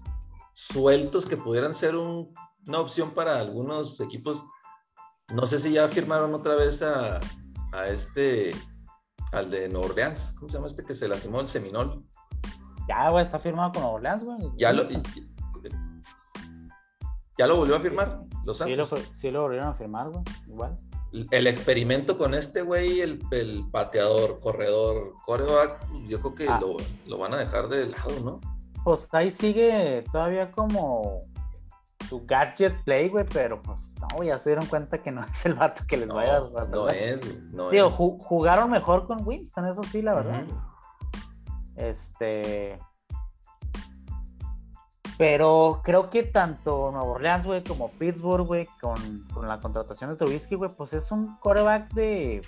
sueltos que pudieran ser una opción para algunos equipos. No sé si ya firmaron otra vez a, este, al de Nueva Orleans. ¿Cómo se llama este que se lastimó el Seminol? Ya, güey, está firmado con Nueva Orleans, güey. Ya lo, ¿Ya lo volvió a firmar? Los Santos. Sí lo, volvieron a firmar, güey. Igual. El experimento con este güey, el, el pateador, corredor, coreback, yo creo que ah. lo, van a dejar de lado, ¿no? Pues ahí sigue todavía como su gadget play, güey, pero pues no, ya se dieron cuenta que no es el vato que les No, vaya a no es, no Digo, es. ju- jugaron mejor con Winston, eso sí, la verdad. Este. Pero creo que tanto Nueva Orleans, güey, como Pittsburgh, güey, con, con la contratación de Trubisky, güey, pues es un coreback de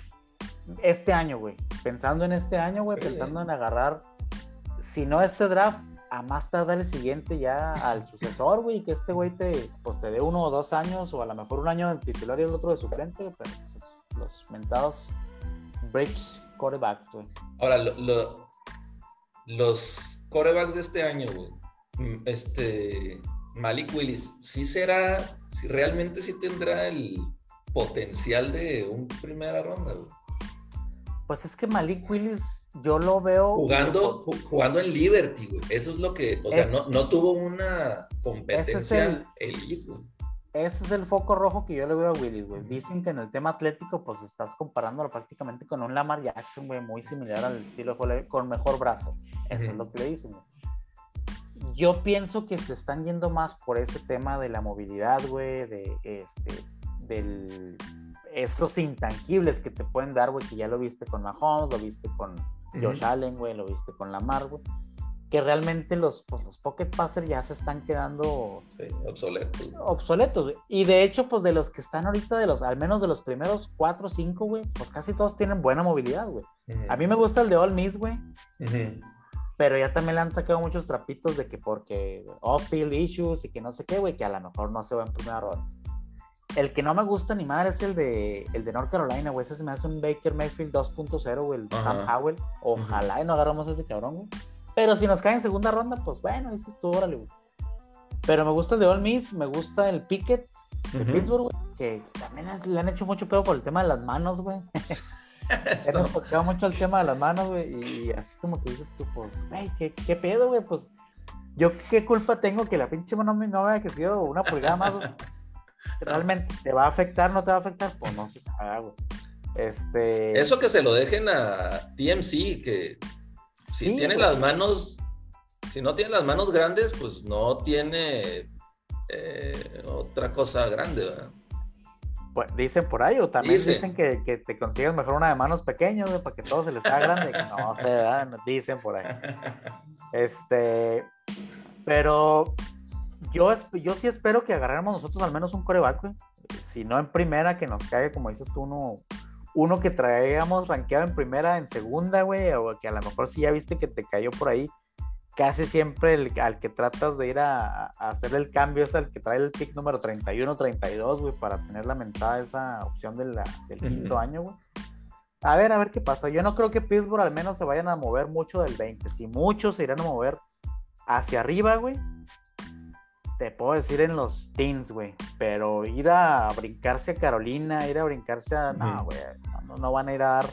este año, güey. Pensando en este año, güey, pensando en agarrar, si no este draft, a más tardar el siguiente ya al sucesor, güey, que este güey te, pues te dé uno o dos años, o a lo mejor un año de titular y el otro de suplente, güey, pero pues, es- los mentados bridge corebacks, güey. Ahora, lo- lo- los corebacks de este año, güey. Mm, Este, Malik Willis, ¿sí será, si realmente sí tendrá el potencial de un primera ronda, güey? Pues es que Malik Willis, yo lo veo. Jugando, ju- jugando en Liberty, güey. Eso es lo que, o sea, Es- no, no tuvo una competencia el- elite, güey. Ese es el foco rojo que yo le veo a Willis, güey. Dicen que en el tema atlético, pues estás comparándolo prácticamente con un Lamar Jackson, güey, muy similar al estilo de con mejor brazo. Eso es lo que le dicen, güey. Yo pienso que se están yendo más por ese tema de la movilidad, güey, de este, del esos intangibles que te pueden dar, güey, que ya lo viste con Mahomes, lo viste con Josh Ujú. Allen, güey, lo viste con Lamar, güey. Que realmente los, pues, los pocket passers ya se están quedando Sí, obsoletos, güey. Y de hecho, pues de los que están ahorita, de los, al menos de los primeros cuatro o cinco, güey, pues casi todos tienen buena movilidad, güey. A mí me gusta el de All Miss, güey, Ujú. Pero ya también le han sacado muchos trapitos de que porque off-field issues y que no sé qué, güey, que a lo mejor no se va en primera ronda. El que no me gusta ni madre es el de, el de North Carolina, güey. Ese se me hace un Baker Mayfield 2.0, güey, el Sam Ajá. Howell. Ojalá y no agarramos a ese cabrón, güey. Pero si nos cae en segunda ronda, pues bueno, dices tú, órale, güey. Pero me gusta el de All Miss, me gusta el Pickett de. Pittsburgh, güey, que también le han hecho mucho pedo por el tema de las manos, güey. Esto- enfocado mucho al tema de las manos, güey, y así como que dices tú, pues, güey, ¿qué, qué pedo, güey? Pues, yo qué culpa tengo que la pinche mano me no haya crecido una pulgada más. ¿Realmente te va a afectar, no te va a afectar? Pues no se sabe, güey. Este... Eso que se lo dejen a TMC, que si Sí, tiene las manos, si no tiene las manos grandes, pues no tiene eh, otra cosa grande, ¿verdad? Pues, dicen por ahí, o también Dicen. dicen que, que te consigas mejor una de manos pequeñas, para que todo se les haga grande. No sé, ¿verdad? Dicen por ahí. Este, pero yo, yo sí espero que agarremos nosotros al menos un coreback, güey. Si no en primera, que nos caiga, como dices tú, uno, uno que traíamos rankeado en primera, en segunda, güey, o que a lo mejor sí ya viste que te cayó por ahí. Casi siempre el, al que tratas de ir a, a hacer el cambio es al que trae el pick número 31, 32, güey, para tener lamentada esa opción de la- del quinto año, güey. A ver, a ver qué pasa. Yo no creo que Pittsburgh al menos se vayan a mover mucho del 20. Si muchos se irán a mover hacia arriba, güey. Te puedo decir en los teens, güey. Pero ir a brincarse a Carolina, ir a brincarse a. No, güey. No, no van a ir a dar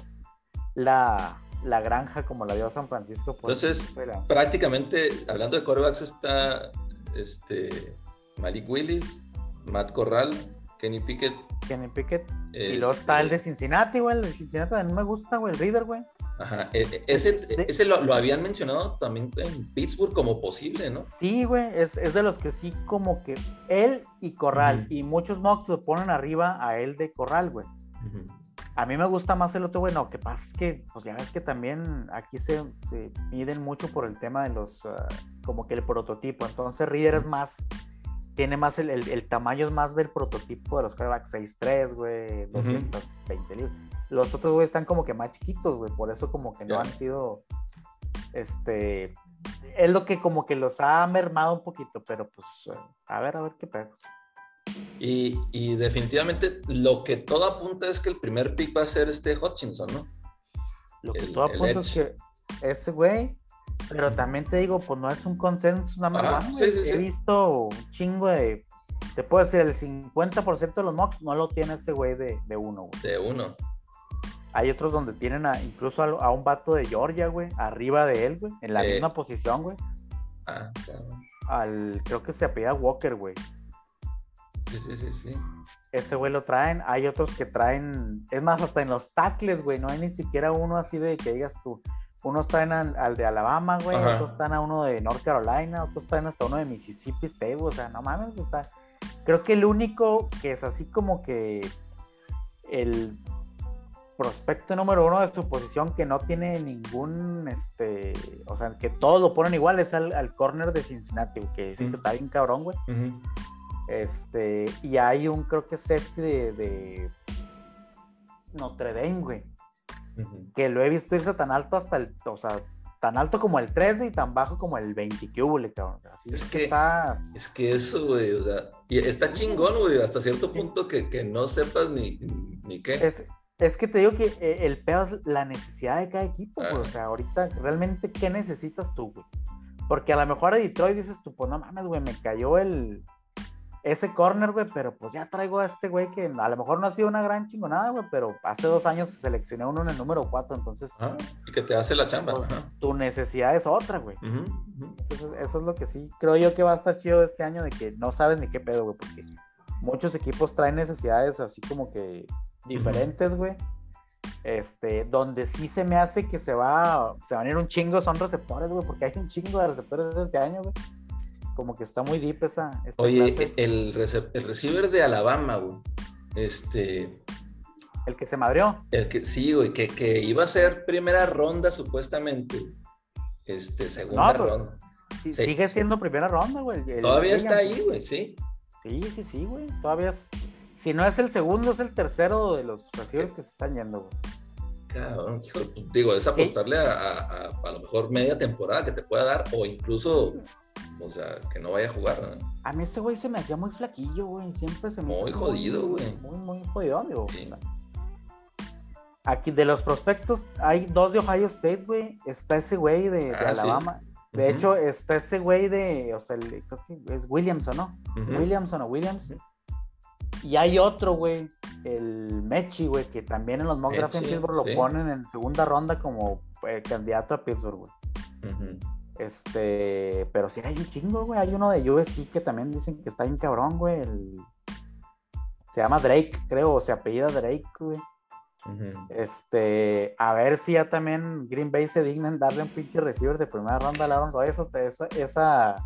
la, la granja como la dio San Francisco. por Entonces, Prácticamente, hablando de corebacks, está este, Malik Willis, Matt Corral, Kenny Pickett. Kenny Pickett. Y luego está el de Cincinnati, güey. El de Cincinnati también me gusta, güey. El Reader, güey. Ajá, e- e- ese, ese lo, lo habían mencionado también en Pittsburgh como posible, ¿no? Sí, güey, es, es de los que sí, como que él y Corral, y muchos mocks lo ponen arriba a él de Corral, güey. Ujú. A mí me gusta más el otro, güey, no, que pasa es que, pues ya ves que también aquí se, se miden mucho por el tema de los, ah, como que el prototipo, entonces Reader es más, tiene más, el, el- el tamaño es más del prototipo de los quarterbacks 6'3, güey, 220 libras. Los otros, güey, están como que más chiquitos, güey, por eso como que no han sido, este, es lo que como que los ha mermado un poquito, pero pues, a ver, a ver qué pedo. Y, y definitivamente lo que todo apunta es que el primer pick va a ser este Hutchinson, ¿no? Lo que El- todo apunta es que ese güey, pero también te digo, pues no es un consenso nada más. Ajá, one, sí, güey. sí, He sí. visto un chingo de, te puedo decir, el 50% de los mocks no lo tiene ese güey de, de uno, güey. De uno. Hay otros donde tienen a, incluso a, a un vato de Georgia, güey, arriba de él, güey, en la Eh. misma posición, güey. Ah, claro. Al, creo que se apellida Walker, güey. Sí, sí, sí, sí. Ese güey lo traen. Hay otros que traen, es más, hasta en los tackles, güey. No hay ni siquiera uno así de que digas tú. Unos traen al, al de Alabama, güey. Ajá. Otros traen a uno de North Carolina. Otros traen hasta uno de Mississippi State. O sea, no mames, está, Creo que el único que es así como que el prospecto número uno de su posición que no tiene ningún, este, o sea, que todos lo ponen igual es al, corner de Cincinnati, que dicen que está bien cabrón, güey. Este, y hay un, creo que safety de, de Notre Dame, güey. Que lo he visto irse tan alto hasta el, o sea, tan alto como el 13 y tan bajo como el 20, que hubo, cabrón. es, que, es que eso, güey, o sea, y está chingón, güey, hasta cierto punto que, que no sepas ni, ni qué. Es, es que te digo que eh, el peor es la necesidad de cada equipo, güey. O sea, ahorita, realmente, ¿qué necesitas tú, güey? Porque a lo mejor a Detroit dices tú, pues no mames, güey, me cayó el, ese corner, güey, pero pues ya traigo a este güey que a lo mejor no ha sido una gran chingonada, güey, pero hace dos años seleccioné uno en el número cuatro, entonces. y que te hace la chamba. Pues, tu necesidad es otra, güey. eso, es lo que sí creo yo que va a estar chido este año, de que no sabes ni qué pedo, güey, porque muchos equipos traen necesidades así como que diferentes, güey. Este, donde sí se me hace que se va, se van a ir un chingo, son receptores, güey, porque hay un chingo de receptores este año, güey como que está muy deep esa. Oye, el, el receiver de Alabama, güey. Este. El que se madrió. El que, sí, güey, que, que iba a ser primera ronda, supuestamente. Este, segunda ronda. sigue siendo primera ronda, güey. Todavía está ahí, güey, sí. Sí, sí, sí, güey. Todavía es. Si no es el segundo, es el tercero de los receivers que se están yendo, güey. Cabrón, digo, es apostarle a, a, a, lo mejor media temporada que te pueda dar, o incluso o sea, que no vaya a jugar. A mí ese güey se me hacía muy flaquillo, güey. Siempre se me Muy jodido, güey. Muy, muy, jodido, amigo. Aquí de los prospectos hay dos de Ohio State, güey. Está ese güey de, ah, Alabama. De hecho, está ese güey de, o sea, creo que es Williamson, ¿no? Williamson o Williams. Y hay otro, güey, el Mechi, güey, que también en los mock draft en Pittsburgh lo ponen en segunda ronda como eh, candidato a Pittsburgh, güey. Este, pero sí hay un chingo, güey. Hay uno de USC que también dicen que está bien cabrón, güey. Se llama Drake, creo, o se apellida Drake, güey. Este, a ver si ya también Green Bay se digna en darle un pinche receiver de primera ronda a Aaron Esa, esa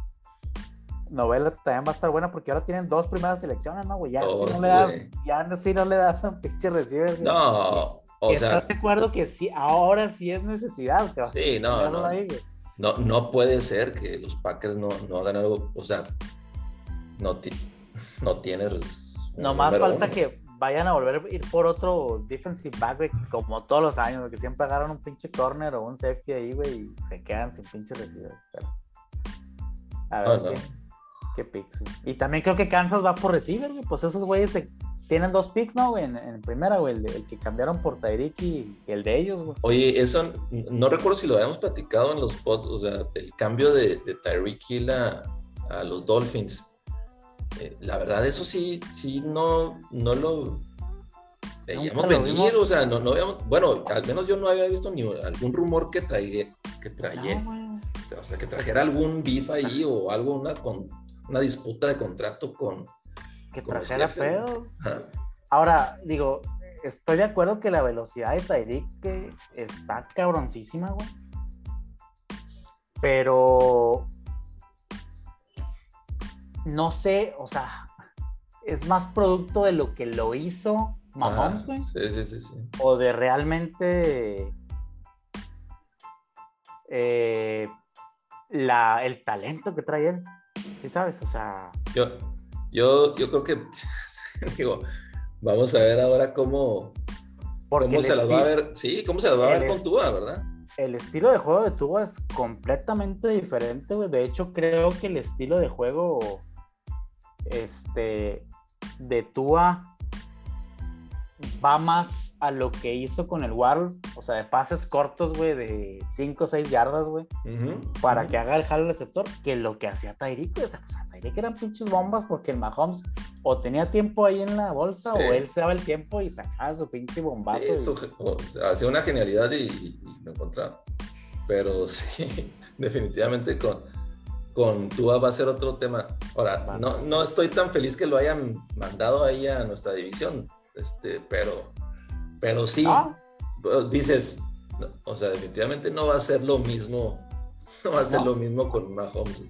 novela también va a estar buena porque ahora tienen dos primeras selecciones, ¿no, güey? Ya si no le das, ya si no le das un pinche receiver. No, o sea. de acuerdo que sí, ahora sí es necesidad. sí, no, no no, no puede ser que los Packers no, no hagan algo, o sea, no, no tienes... No más falta que vayan a volver a ir por otro defensive back, como todos los años, que siempre agarran un pinche corner o un safety ahí, güey, y se quedan sin pinche receiver. A ver qué, qué picks, Y también creo que Kansas va por receiver, güey, pues esos güeyes se tienen dos picks, ¿no, güey? En, primera, güey, el, que cambiaron por Tyreek y el de ellos, güey. Oye, eso no recuerdo si lo habíamos platicado en los pods, o sea, el cambio de, de Tyreek Hill a, los Dolphins. Eh, la verdad, eso sí, sí, no, no lo veíamos venir, o sea, no, no habíamos, bueno, al menos yo no había visto ni algún rumor que traiga, que traía, o sea, que trajera algún beef ahí o algo, una, con, una disputa de contrato con, que trajera feo. Ahora, digo, estoy de acuerdo que la velocidad de Tyreek está cabroncísima, güey. Pero no sé, o sea, es más producto de lo que lo hizo Mahomes, güey. Sí, sí, sí, sí, O de realmente eh, la, el talento que trae él. ¿Sí sabes? O sea. Yo, yo, yo creo que, digo, vamos a ver ahora cómo, cómo se las va a ver, sí, cómo se las va a ver con Tua, ¿verdad? El estilo de juego de Tua es completamente diferente, güey. De hecho, creo que el estilo de juego este, de Tua va más a lo que hizo con el World, o sea, de pases cortos, güey, de 5 o 6 yardas, güey, para que haga el jalo receptor, que lo que hacía Tyreek, o sea, Tyreek eran pinches bombas porque el Mahomes o tenía tiempo ahí en la bolsa o él se daba el tiempo y sacaba su pinche bombazo. hacía una genialidad y, lo encontraba. Pero sí, definitivamente con, con Tua va a ser otro tema. Ahora, no, no estoy tan feliz que lo hayan mandado ahí a nuestra división este, pero, pero sí, ah. dices, o sea, definitivamente no va a ser lo mismo no va a ser lo mismo con Mahomes.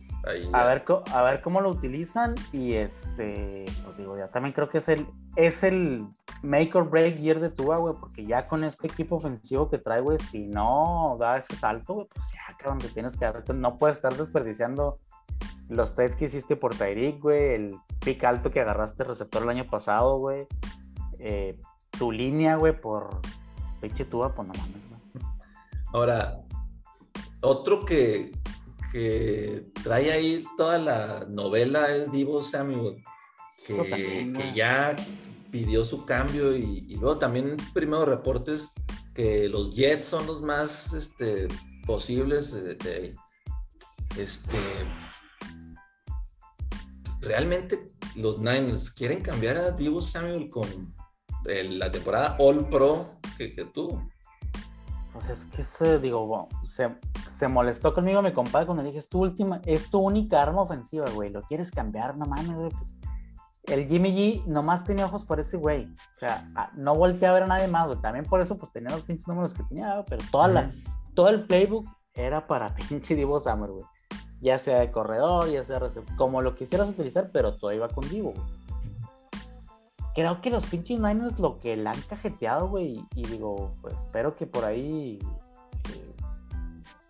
a, ver, a ver cómo lo utilizan y este, pues digo, ya también creo que es el, es el make or break year de Tua, güey, porque ya con este equipo ofensivo que trae, güey, si no da ese salto, güey, pues ya, cabrón, te tienes que dar, no puedes estar desperdiciando los trades que hiciste por Tyreek, güey, el pick alto que agarraste receptor el año pasado, güey, eh, tu línea, güey, por pinche Tua, pues no mames, güey. Ahora, otro que, trae ahí toda la novela es Divo Samuel, que, ya pidió su cambio y, luego también primero reportes que los Jets son los más este, posibles. este, realmente los Niners quieren cambiar a Divo Samuel con la temporada All Pro que, que tuvo. Pues es que se, digo, se, se, molestó conmigo mi compadre cuando le dije, es tu última, es tu única arma ofensiva, güey, ¿lo quieres cambiar? No mames, güey, pues el Jimmy G nomás tenía ojos por ese güey. O sea, no volteé a ver a nadie más, güey. También por eso, pues tenía los pinches números que tenía, pero toda la, todo el playbook era para pinche Divo Summer, güey. Ya sea de corredor, ya sea como lo quisieras utilizar, pero todo iba con Divo, güey. Creo que los pinches Niners lo que le han cajeteado, güey, y digo, pues espero que por ahí eh,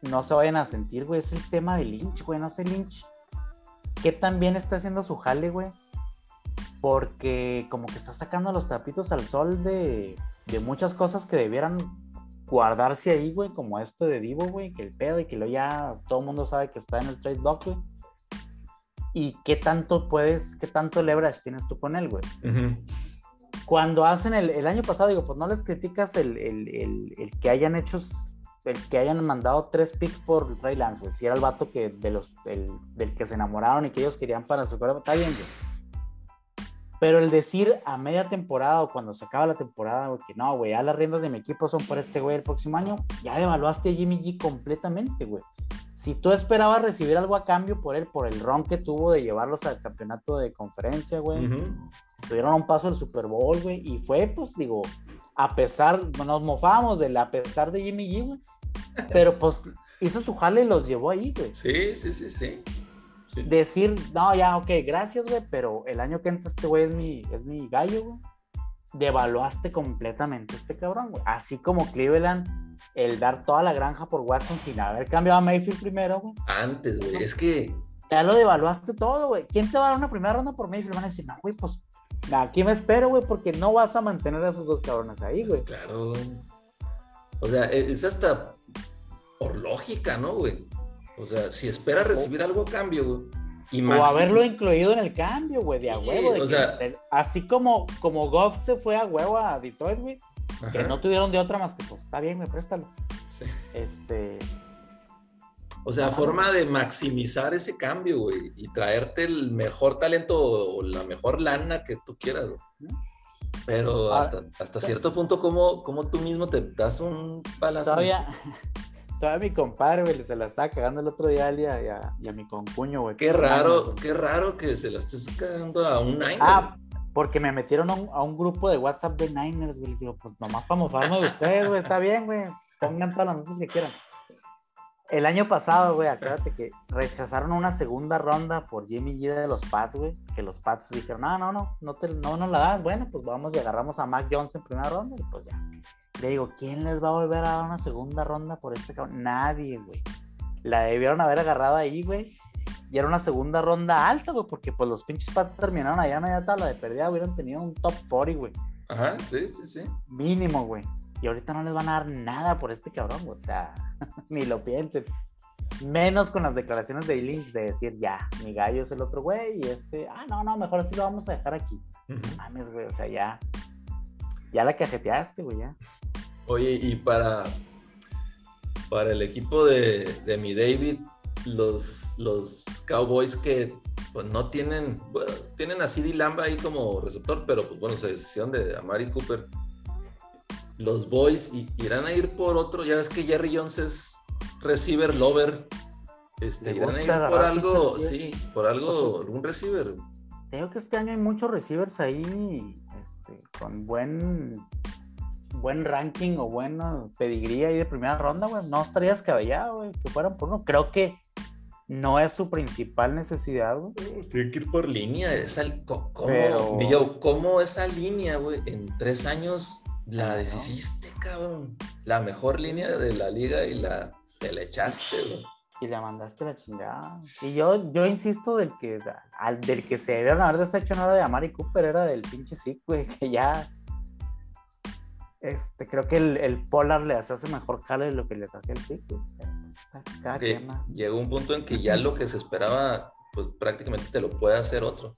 no se vayan a sentir, güey, es el tema de Lynch, güey, no sé Lynch. ¿Qué tan bien está haciendo su jale, güey? porque como que está sacando los trapitos al sol de, muchas cosas que debieran guardarse ahí, güey, como este de Divo, güey, que el pedo y que lo ya todo el mundo sabe que está en el trade dock, güey. Y qué tanto puedes, qué tanto leverage tienes tú con él, güey. Cuando hacen el, año pasado, digo, pues no les criticas el, que hayan hecho, el que hayan mandado tres picks por Ray Lance, güey. Si era el vato que de los, del que se enamoraron y que ellos querían para su cuerpo, está bien, güey pero el decir a media temporada o cuando se acaba la temporada, güey, que no, güey, ya las riendas de mi equipo son por este güey el próximo año, ya devaluaste a Jimmy G completamente, güey. Si tú esperabas recibir algo a cambio por él, por el ron que tuvo de llevarlos al campeonato de conferencia, güey, tuvieron un paso al Super Bowl, güey, y fue, pues, digo, a pesar, nos mofábamos del a pesar de Jimmy G, güey, pero pues hizo su jale y los llevó ahí, güey. Sí, sí, sí, sí decir, no, ya, ok, gracias, güey, pero el año que entra este güey es mi, es mi gallo, güey. Devaluaste completamente este cabrón, güey. Así como Cleveland, el dar toda la granja por Watson sin haber cambiado a Mayfield primero, güey. Antes, güey, es que. Ya lo devaluaste todo, güey. ¿Quién te va a dar una primera ronda por Mayfield? Van a decir, no, güey, pues aquí me espero, güey, porque no vas a mantener a esos dos cabrones ahí, güey. Pues claro. O sea, e, es hasta por lógica, ¿no, güey? O sea, si espera recibir algo a cambio, güey. Y o haberlo incluido en el cambio, güey, de a huevo. o sea, así como, como Goff se fue a huevo a Detroit, güey, que no tuvieron de otra más que, pues, está bien, me préstalo. Sí. Este. O sea, forma de maximizar ese cambio, güey, y traerte el mejor talento o la mejor lana que tú quieras, güey. Pero hasta, hasta cierto punto, ¿cómo, ¿cómo, tú mismo te das un balazo? Todavía, Todavía mi compadre, güey, se la estaba cagando el otro día y a, y a, mi concuño, güey. Qué raro, qué raro que se la estés cagando a un Niner. Ah, porque me metieron a un, grupo de WhatsApp de Niners, güey. Les digo, pues nomás para mofarme de ustedes, güey, está bien, güey. Pongan todas las notas que quieran. El año pasado, güey, acuérdate que rechazaron una segunda ronda por Jimmy G de los Pats, güey. Que los Pats dijeron, no, no, no, no, te, no nos la das. Bueno, pues vamos y agarramos a Mac Jones en primera ronda y pues ya. Le digo, ¿quién les va a volver a dar una segunda ronda por este cabrón? Nadie, güey. La debieron haber agarrado ahí, güey. Y era una segunda ronda alta, güey, porque pues los pinches patos terminaron allá en media tabla de pérdida, hubieran tenido un top 40, güey. Ajá, sí, sí, sí. Mínimo, güey. Y ahorita no les van a dar nada por este cabrón, güey. O sea, ni lo piensen. Menos con las declaraciones de Lynch de decir, ya, mi gallo es el otro güey y este, ah, no, no, mejor así lo vamos a dejar aquí. Mames, güey, o sea, ya, ya la cajeteaste, güey, ya. Oye, y para, para el equipo de, mi David, los, los Cowboys que pues no tienen, bueno, tienen a CD Lamba ahí como receptor, pero pues bueno, se decisión de Amari Cooper. Los Boys irán a ir por otro, ya ves que Jerry Jones es receiver lover. Este, irán a ir por algo, sí, por algo, algún receiver. Creo que este año hay muchos receivers ahí, este, con buen buen ranking o buena pedigría ahí de primera ronda, güey, no estaría descabellado, güey, que fueran por uno. Creo que no es su principal necesidad, güey. Tiene que ir por línea. Esa, ¿cómo, ¿Cómo esa línea, güey, en tres años la deshiciste, cabrón? La mejor línea de la liga y la te la echaste, güey. Y la mandaste a la chingada. Y yo, yo insisto del que, al, del que se debieron haber deshecho no era de Amari Cooper, era del pinche Zeke, güey, que ya. Este, creo que el, el Polar le hace mejor jale de lo que les hace el Zeke, pues, Llegó un punto en que ya lo que se esperaba, pues prácticamente te lo puede hacer otro.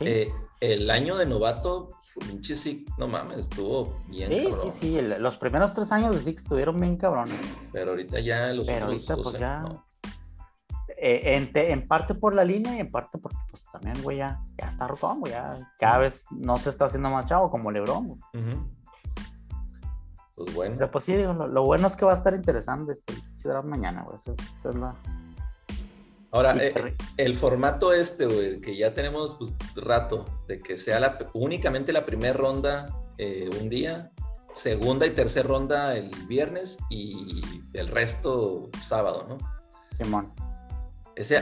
Eh, el año de novato, pinche Zeke, no mames, estuvo bien sí, cabrón. Sí, sí, los primeros tres años de Zeke estuvieron bien cabrones. Pero ahorita ya los Pero ahorita, pues ya. Eh, en, parte por la línea y en parte porque pues también, güey, ya, ya está roto, güey, ya cada vez no se está haciendo más chavo como Lebron, güey. Pues bueno. Pero pues sí, lo, bueno es que va a estar interesante este mañana, güey, eso, es la... Ahora, eh, el formato este, güey, que ya tenemos pues, rato, de que sea la, únicamente la primera ronda eh, un día, segunda y tercera ronda el viernes y el resto sábado, ¿no? Simón ese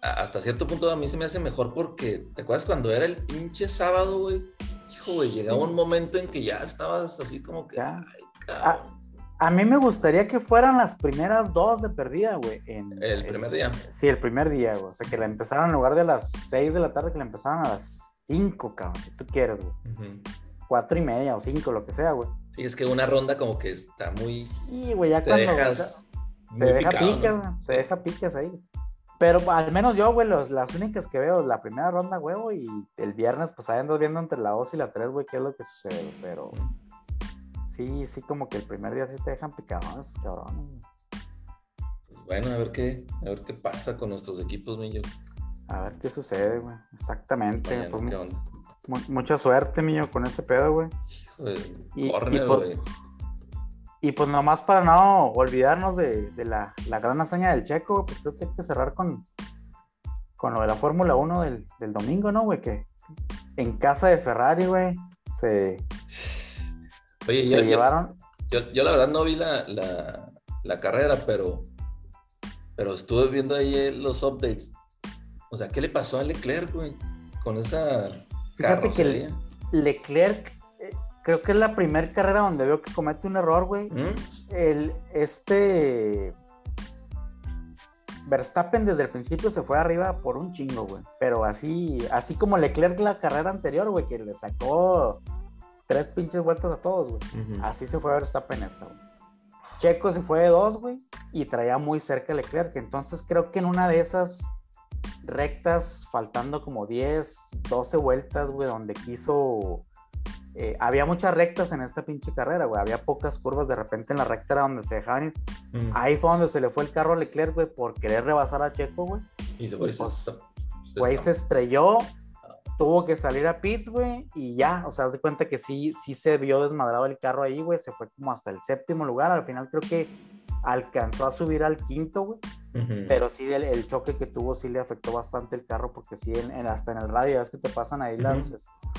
hasta cierto punto a mí se me hace mejor porque, ¿te acuerdas cuando era el pinche sábado, güey? Hijo, güey, llegaba un momento en que ya estabas así como que... a, mí me gustaría que fueran las primeras dos de perdida, güey. el primer día. Sí, el primer día, güey. O sea, que la empezaran en lugar de las seis de la tarde, que la empezaran a las cinco, cabrón, si tú quieres, güey. Cuatro y media o cinco, lo que sea, güey. Sí, es que una ronda como que está muy... Sí, güey, ya cuando... Dejas... Te deja picas, se deja picas ahí. Pero al menos yo, güey, las únicas que veo, la primera ronda, huevo, y el viernes, pues ahí ando viendo entre la 2 y la 3, güey, qué es lo que sucede, pero sí, sí, como que el primer día sí te dejan picados, cabrón. Pues bueno, a ver qué, a ver qué pasa con nuestros equipos, Millo. A ver qué sucede, güey, exactamente. Pues, mucha suerte, Millo, con ese pedo, güey. y, pues, güey. Y pues nomás para no olvidarnos de, la, gran hazaña del Checo, pues creo que hay que cerrar con, con lo de la Fórmula 1 del, domingo, ¿no, güey? Que en casa de Ferrari, güey, se, Oye, yo, llevaron... Yo, la verdad no vi la, carrera, pero, pero estuve viendo ahí los updates. O sea, ¿qué le pasó a Leclerc, güey? Con esa Fíjate que Leclerc creo que es la primera carrera donde veo que comete un error, güey. ¿Mm? El, este Verstappen desde el principio se fue arriba por un chingo, güey. Pero así, así como Leclerc la carrera anterior, güey, que le sacó tres pinches vueltas a todos, güey. Así se fue Verstappen esta, güey. Checo se fue de dos, güey, y traía muy cerca a Leclerc. Entonces creo que en una de esas rectas, faltando como 10, 12 vueltas, güey, donde quiso eh, había muchas rectas en esta pinche carrera, güey. Había pocas curvas. De repente en la recta era donde se dejaban ir. Mm. Ahí fue donde se le fue el carro a Leclerc, güey, por querer rebasar a Checo, güey. Y se fue. Pues, güey, se estrelló. Tuvo que salir a pits, güey, y ya, o sea, haz de cuenta que sí, sí se vio desmadrado el carro ahí, güey, se fue como hasta el séptimo lugar, al final creo que alcanzó a subir al quinto, güey, pero sí el, choque que tuvo sí le afectó bastante el carro, porque sí, en, hasta en el radio, es que te pasan ahí las,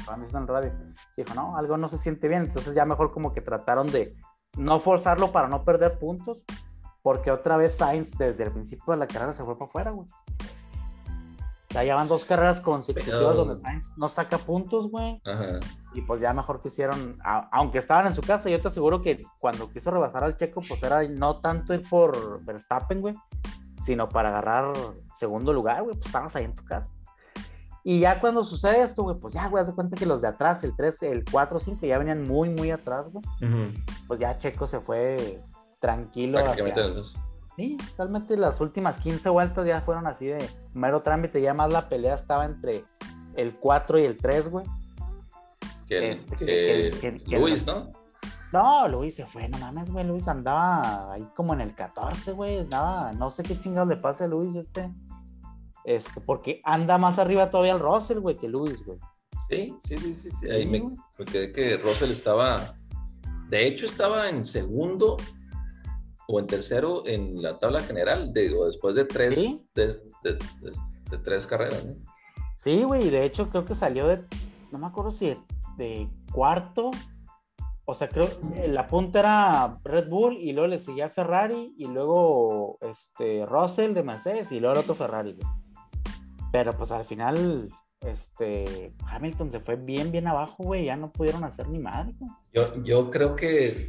para mí está en el radio, dijo, no, algo no se siente bien, entonces ya mejor como que trataron de no forzarlo para no perder puntos, porque otra vez Sainz desde el principio de la carrera se fue para afuera, güey. Ya van dos carreras consecutivas donde Sainz no saca puntos, güey. Y pues ya mejor que hicieron, aunque estaban en su casa, yo te aseguro que cuando quiso rebasar al Checo, pues era no tanto ir por Verstappen, güey, sino para agarrar segundo lugar, güey, pues estabas ahí en tu casa. Y ya cuando sucede esto, güey, pues ya, güey, haz de cuenta que los de atrás, el 3, el 4, 5, ya venían muy, muy atrás, güey. Pues ya Checo se fue tranquilo hacia... Sí, realmente las últimas 15 vueltas ya fueron así de mero trámite, ya más la pelea estaba entre el 4 y el 3, güey. Que, este, Luis, ¿no? No, Luis se fue, no mames, güey. Luis andaba ahí como en el 14, güey. Andaba, no sé qué chingados le pasa a Luis este. Este, porque anda más arriba todavía el Russell, güey, que Luis, güey. Sí, sí, sí, sí. Ahí me, quedé que Russell estaba. De hecho, estaba en segundo o en tercero en la tabla general, digo, después de tres, de, tres carreras, ¿no? Sí, güey, de hecho creo que salió de, no me acuerdo si de, cuarto o sea, creo que la punta era Red Bull y luego le seguía Ferrari y luego este Russell de Mercedes y luego el otro Ferrari. Pero pues al final este Hamilton se fue bien, bien abajo, güey. Ya no pudieron hacer ni madre. Yo, yo creo que,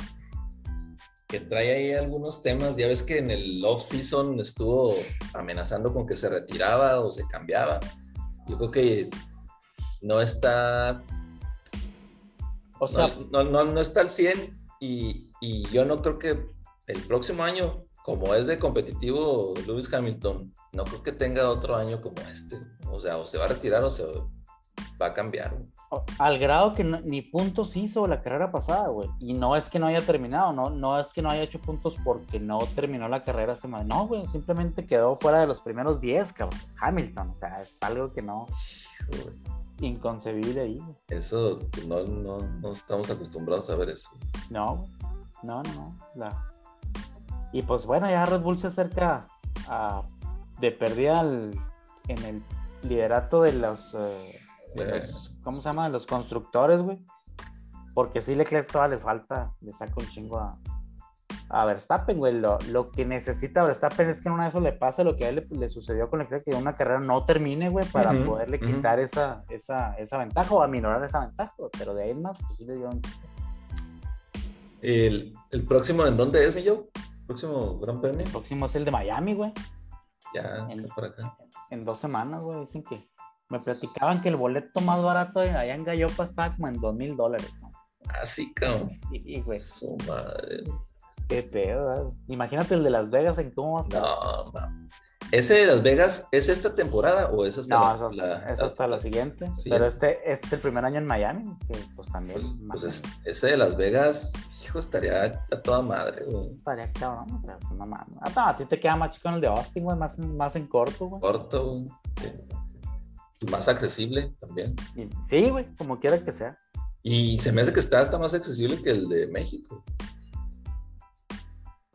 que trae ahí algunos temas. Ya ves que en el off-season estuvo amenazando con que se retiraba o se cambiaba. Yo creo que no está o sea, no, no, no, está al 100 y, y, yo no creo que el próximo año, como es de competitivo Lewis Hamilton, no creo que tenga otro año como este. O sea, o se va a retirar o se va a cambiar. Al grado que ni puntos hizo la carrera pasada, güey. Y no es que no haya terminado, no, no es que no haya hecho puntos porque no terminó la carrera semana. No, güey, simplemente quedó fuera de los primeros 10, cabrón. Hamilton, o sea, es algo que no inconcebible ahí. Eso no, no, no, estamos acostumbrados a ver eso. No, no, no. La... Y pues bueno, ya Red Bull se acerca a, de perdida en el liderato de los, eh, de los, ¿cómo se llama? De los constructores, güey. Porque sí Leclerc todavía le falta, le saca un chingo a, a Verstappen, güey. Lo, lo, que necesita Verstappen es que en una de esas le pase lo que a él le, sucedió con Leclerc, que una carrera no termine, güey, para poderle quitar esa, esa, esa, ventaja o aminorar esa ventaja, pero de ahí en más, pues sí le dio ¿El, ¿El, próximo en dónde es, mi yo? ¿Próximo Gran Premio? El próximo es el de Miami, güey. Ya, en, por acá. En dos semanas, güey, dicen que me platicaban que el boleto más barato allá en Gallopa estaba como en dos mil dólares, ¿no? Ah, cabrón. Sí, güey. Su madre. Qué pedo, Imagínate el de Las Vegas en cómo va a estar. No, no. ¿Ese de Las Vegas es esta temporada o es hasta no, la, es hasta la, siguiente? Pero este, este, es el primer año en Miami, que pues también. Pues, pues ese de Las Vegas, hijo, estaría a toda madre, güey. Estaría cabrón, pero pues, no mames. Ah, a ti te queda más chico en el de Austin, güey, más, más en corto, güey. Corto, güey. Más accesible también. sí, güey, como quiera que sea. Y se me hace que está hasta más accesible que el de México.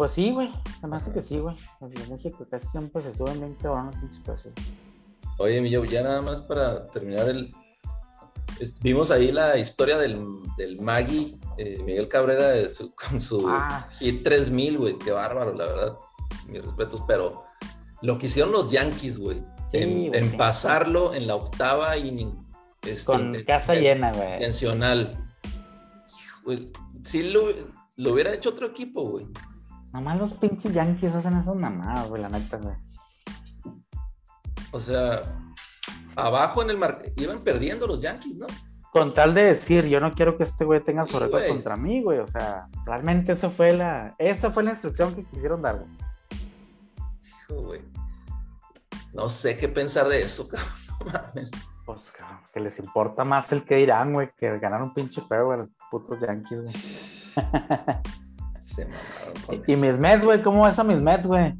Pues sí, güey. Además que sí, güey. En México casi siempre se suben 20 cabrón los precios. Oye, mi ya nada más para terminar el. Vimos ahí la historia del, del Magui, eh, Miguel Cabrera, con su ah. Hit 3000, güey. Qué bárbaro, la verdad. Mis respetos. Pero lo que hicieron los Yankees, güey. en, pasarlo en la octava y este, con casa llena, güey. Intencional. Si lo, lo hubiera hecho otro equipo, güey. Nomás los pinches Yankees hacen esas mamadas, güey, la neta, güey. O sea, abajo en el mar... iban perdiendo los Yankees, ¿no? Con tal de decir, yo no quiero que este güey tenga su récord contra mí, güey. O sea, realmente eso fue la, esa fue la instrucción que quisieron dar, güey. Hijo, güey. No sé qué pensar de eso, cabrón. Mames. Pues, cabrón, que les importa más el que dirán, güey, que ganar un pinche perro, güey, los putos Yankees, güey. y, mis Mets, güey, ¿cómo ves a mis Mets, güey?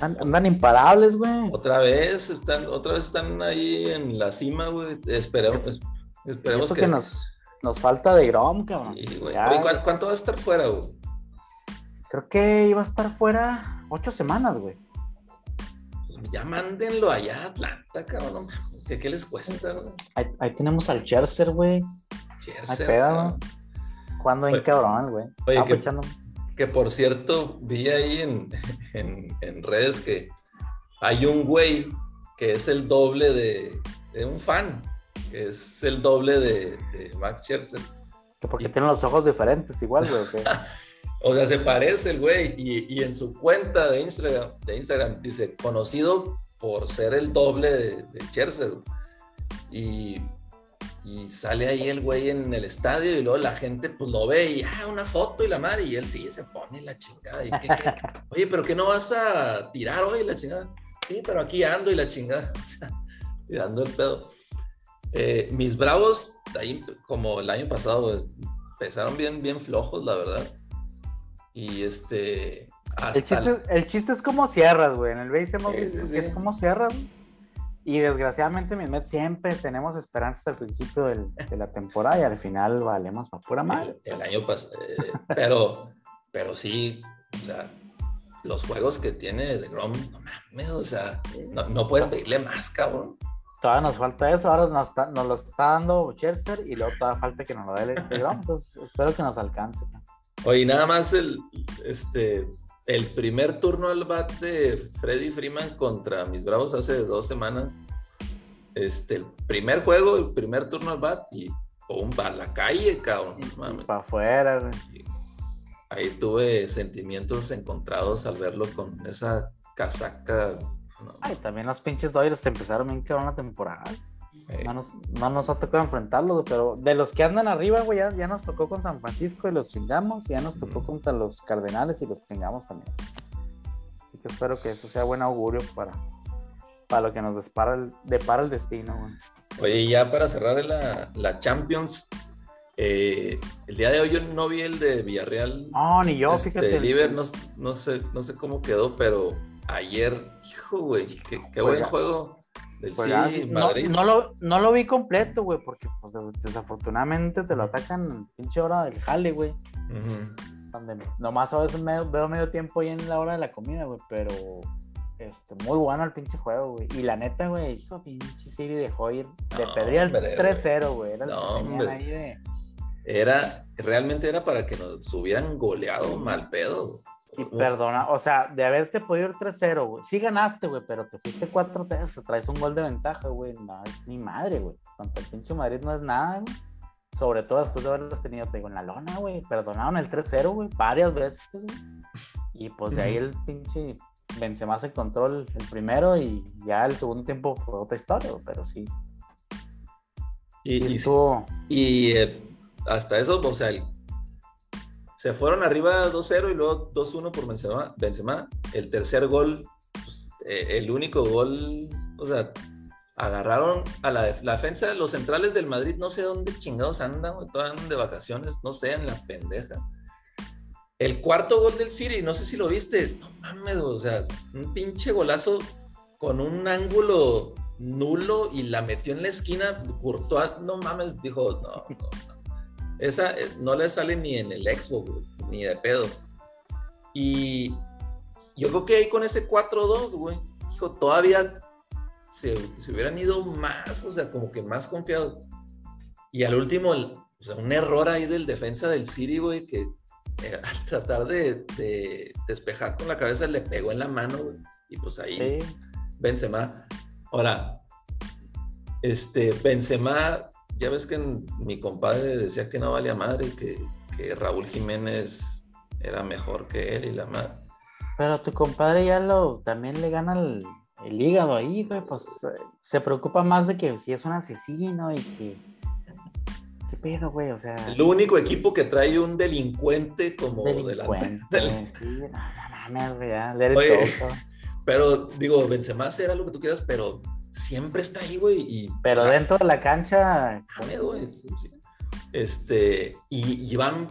Andan imparables, güey. Otra vez, están, otra vez están ahí en la cima, güey. Esperemos, esperemos eso que... nos, nos falta de Grom, cabrón. Sí, güey. ¿Cuánto va a estar fuera, güey? Creo que iba a estar fuera ocho semanas, güey. Pues ya mándenlo allá a Atlanta, cabrón. ¿Qué, qué les cuesta, güey? Ahí, tenemos al Cherser, güey. Cherser. Hay cuando en cabrón, güey. Oye, que, que, por cierto, vi ahí en, en, redes que hay un güey que es el doble de, de un fan, que es el doble de, de Max Scherzer. Porque tiene los ojos diferentes, igual, güey. o sea, se parece el güey. Y, y, en su cuenta de Instagram, de Instagram dice, conocido por ser el doble de, de Scherzer. Y y sale ahí el güey en el estadio y luego la gente pues lo ve y ah, una foto y la madre y él sí se pone la chingada. Y, Oye, pero ¿qué no vas a tirar hoy la chingada? Sí, pero aquí ando y la chingada. O sea, tirando el pedo. Eh, mis bravos, ahí como el año pasado, pues, empezaron bien, bien flojos, la verdad. Y este... el, chiste, es como cierras, güey. En el base hemos es como cierras. Y desgraciadamente, mi Mets siempre tenemos esperanzas al principio de la temporada y al final valemos para pura madre. El, año pasado, eh, pero, pero sí, o sea, los juegos que tiene de Grom, no mames, o sea, no, puedes pedirle más, cabrón. todavía nos falta eso. Ahora nos, nos lo está dando Chester y luego todavía falta que nos lo dé el Entonces, espero que nos alcance. Oye, nada más el, este, el primer turno al bat de Freddy Freeman contra mis Bravos hace dos semanas. Este, el primer juego, el primer turno al bat y un a la calle, cabrón. Para afuera, güey. Ahí tuve sentimientos encontrados al verlo con esa casaca. Ay, también los pinches Dodgers te empezaron bien cabrón la temporada. No, nos, no nos, ha tocado enfrentarlos, pero de los que andan arriba, güey, ya, nos tocó con San Francisco y los chingamos, y ya nos tocó contra los Cardenales y los chingamos también. Así que espero que eso sea buen augurio para, para lo que nos depara el, depara el destino, güey. Oye, ya para cerrar la, la Champions, eh, el día de hoy yo no vi el de Villarreal. No, ni yo, este, fíjate. El no, no, sé, no sé cómo quedó, pero ayer, hijo, güey, qué, qué buen juego del pues Madrid. No, lo, no lo vi completo, güey, porque pues, desafortunadamente te lo atacan en pinche hora del jale, güey. nomás a veces veo medio tiempo ahí en la hora de la comida, güey, pero este, muy bueno el pinche juego, güey. Y la neta, güey, hijo, pinche Siri dejó ir. Le pedía el 3-0, güey. Era no, ahí de... Era, realmente era para que nos hubieran goleado mal pedo. Y perdona, o sea, de haberte podido ir 3-0, güey. Sí ganaste, güey, pero te fuiste 4-3, traes un gol de ventaja, güey. No es ni madre, güey. Contra el pinche Madrid no es nada, güey. Sobre todo después de haberlos tenido, te digo, en la lona, güey. Perdonaron el 3-0, güey, varias veces, güey. Y pues de ahí el pinche Benzema se control el, primero y ya el segundo tiempo fue otra historia, pero sí. Y, y, eh, hasta eso, o sea, se fueron arriba 2-0 y luego 2-1 por Benzema, Benzema. El tercer gol, pues, eh, el único gol, o sea, agarraron a la, defensa de los centrales del Madrid, no sé dónde chingados andan, andan de vacaciones, no sé, en la pendeja. El cuarto gol del City, no sé si lo viste, no mames, o sea, un pinche golazo con un ángulo nulo y la metió en la esquina, Courtois, no mames, dijo, no, no, Esa eh, no le sale ni en el Xbox, ni de pedo. Y yo creo que ahí con ese 4-2, güey, dijo, todavía se, hubieran ido más, o sea, como que más confiado. Y al último, o sea, un error ahí del defensa del City, güey, que eh, al tratar de, despejar con la cabeza le pegó en la mano, y pues ahí Benzema. Ahora, este, Benzema, ya ves que mi compadre decía que no valía madre, que, que Raúl Jiménez era mejor que él y la madre. Pero tu compadre ya lo, también le gana el, el hígado ahí, güey, pues se preocupa más de que si es un asesino y que ¿Qué pedo, güey? O sea. El único equipo que trae un delincuente como delincuente. Delante. Sí, no, no, Oye, pero digo, Benzema será lo que tú quieras, pero siempre está ahí, güey. Y, pero dentro de la cancha. güey. Este, y llevan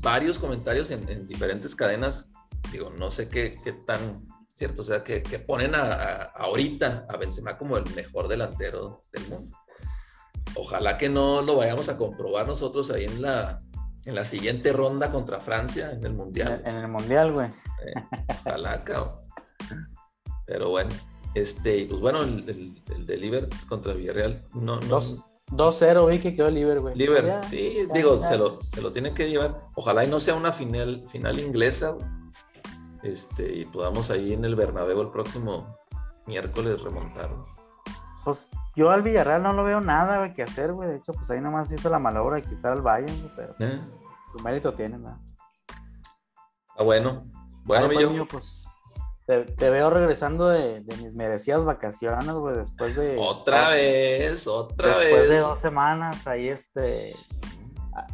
varios comentarios en, diferentes cadenas. Digo, no sé qué, qué tan cierto sea que, que ponen a, a, ahorita a Benzema como el mejor delantero del mundo ojalá que no lo vayamos a comprobar nosotros ahí en la, en la siguiente ronda contra Francia en el Mundial. En el, Mundial, güey. Eh, ojalá, cabrón. Pero bueno, este, pues bueno, el, el, de Liver contra Villarreal, no, no. 2-0, vi que quedó Liver, güey. Liver, sí, digo, Se, lo, se lo tienen que llevar. Ojalá y no sea una final, final inglesa, este, y podamos ahí en el Bernabéu el próximo miércoles remontar. Pues yo al Villarreal no lo veo nada que hacer, güey. De hecho, pues ahí nomás hizo la malobra de quitar al Bayern, pero pues, eh. su mérito tiene, ¿verdad? Ah, bueno. Bueno, mi pues te, veo regresando de, mis merecidas vacaciones, güey, después de... Otra vez, otra vez. Después de dos semanas, ahí este...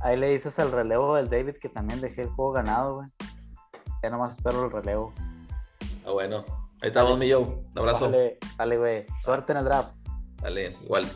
Ahí le dices al relevo del David que también dejé el juego ganado, güey. Ya nomás espero el relevo. Ah, bueno. Ahí estamos, mi Un abrazo. Dale, dale, güey. Suerte en el draft. Dale, igual.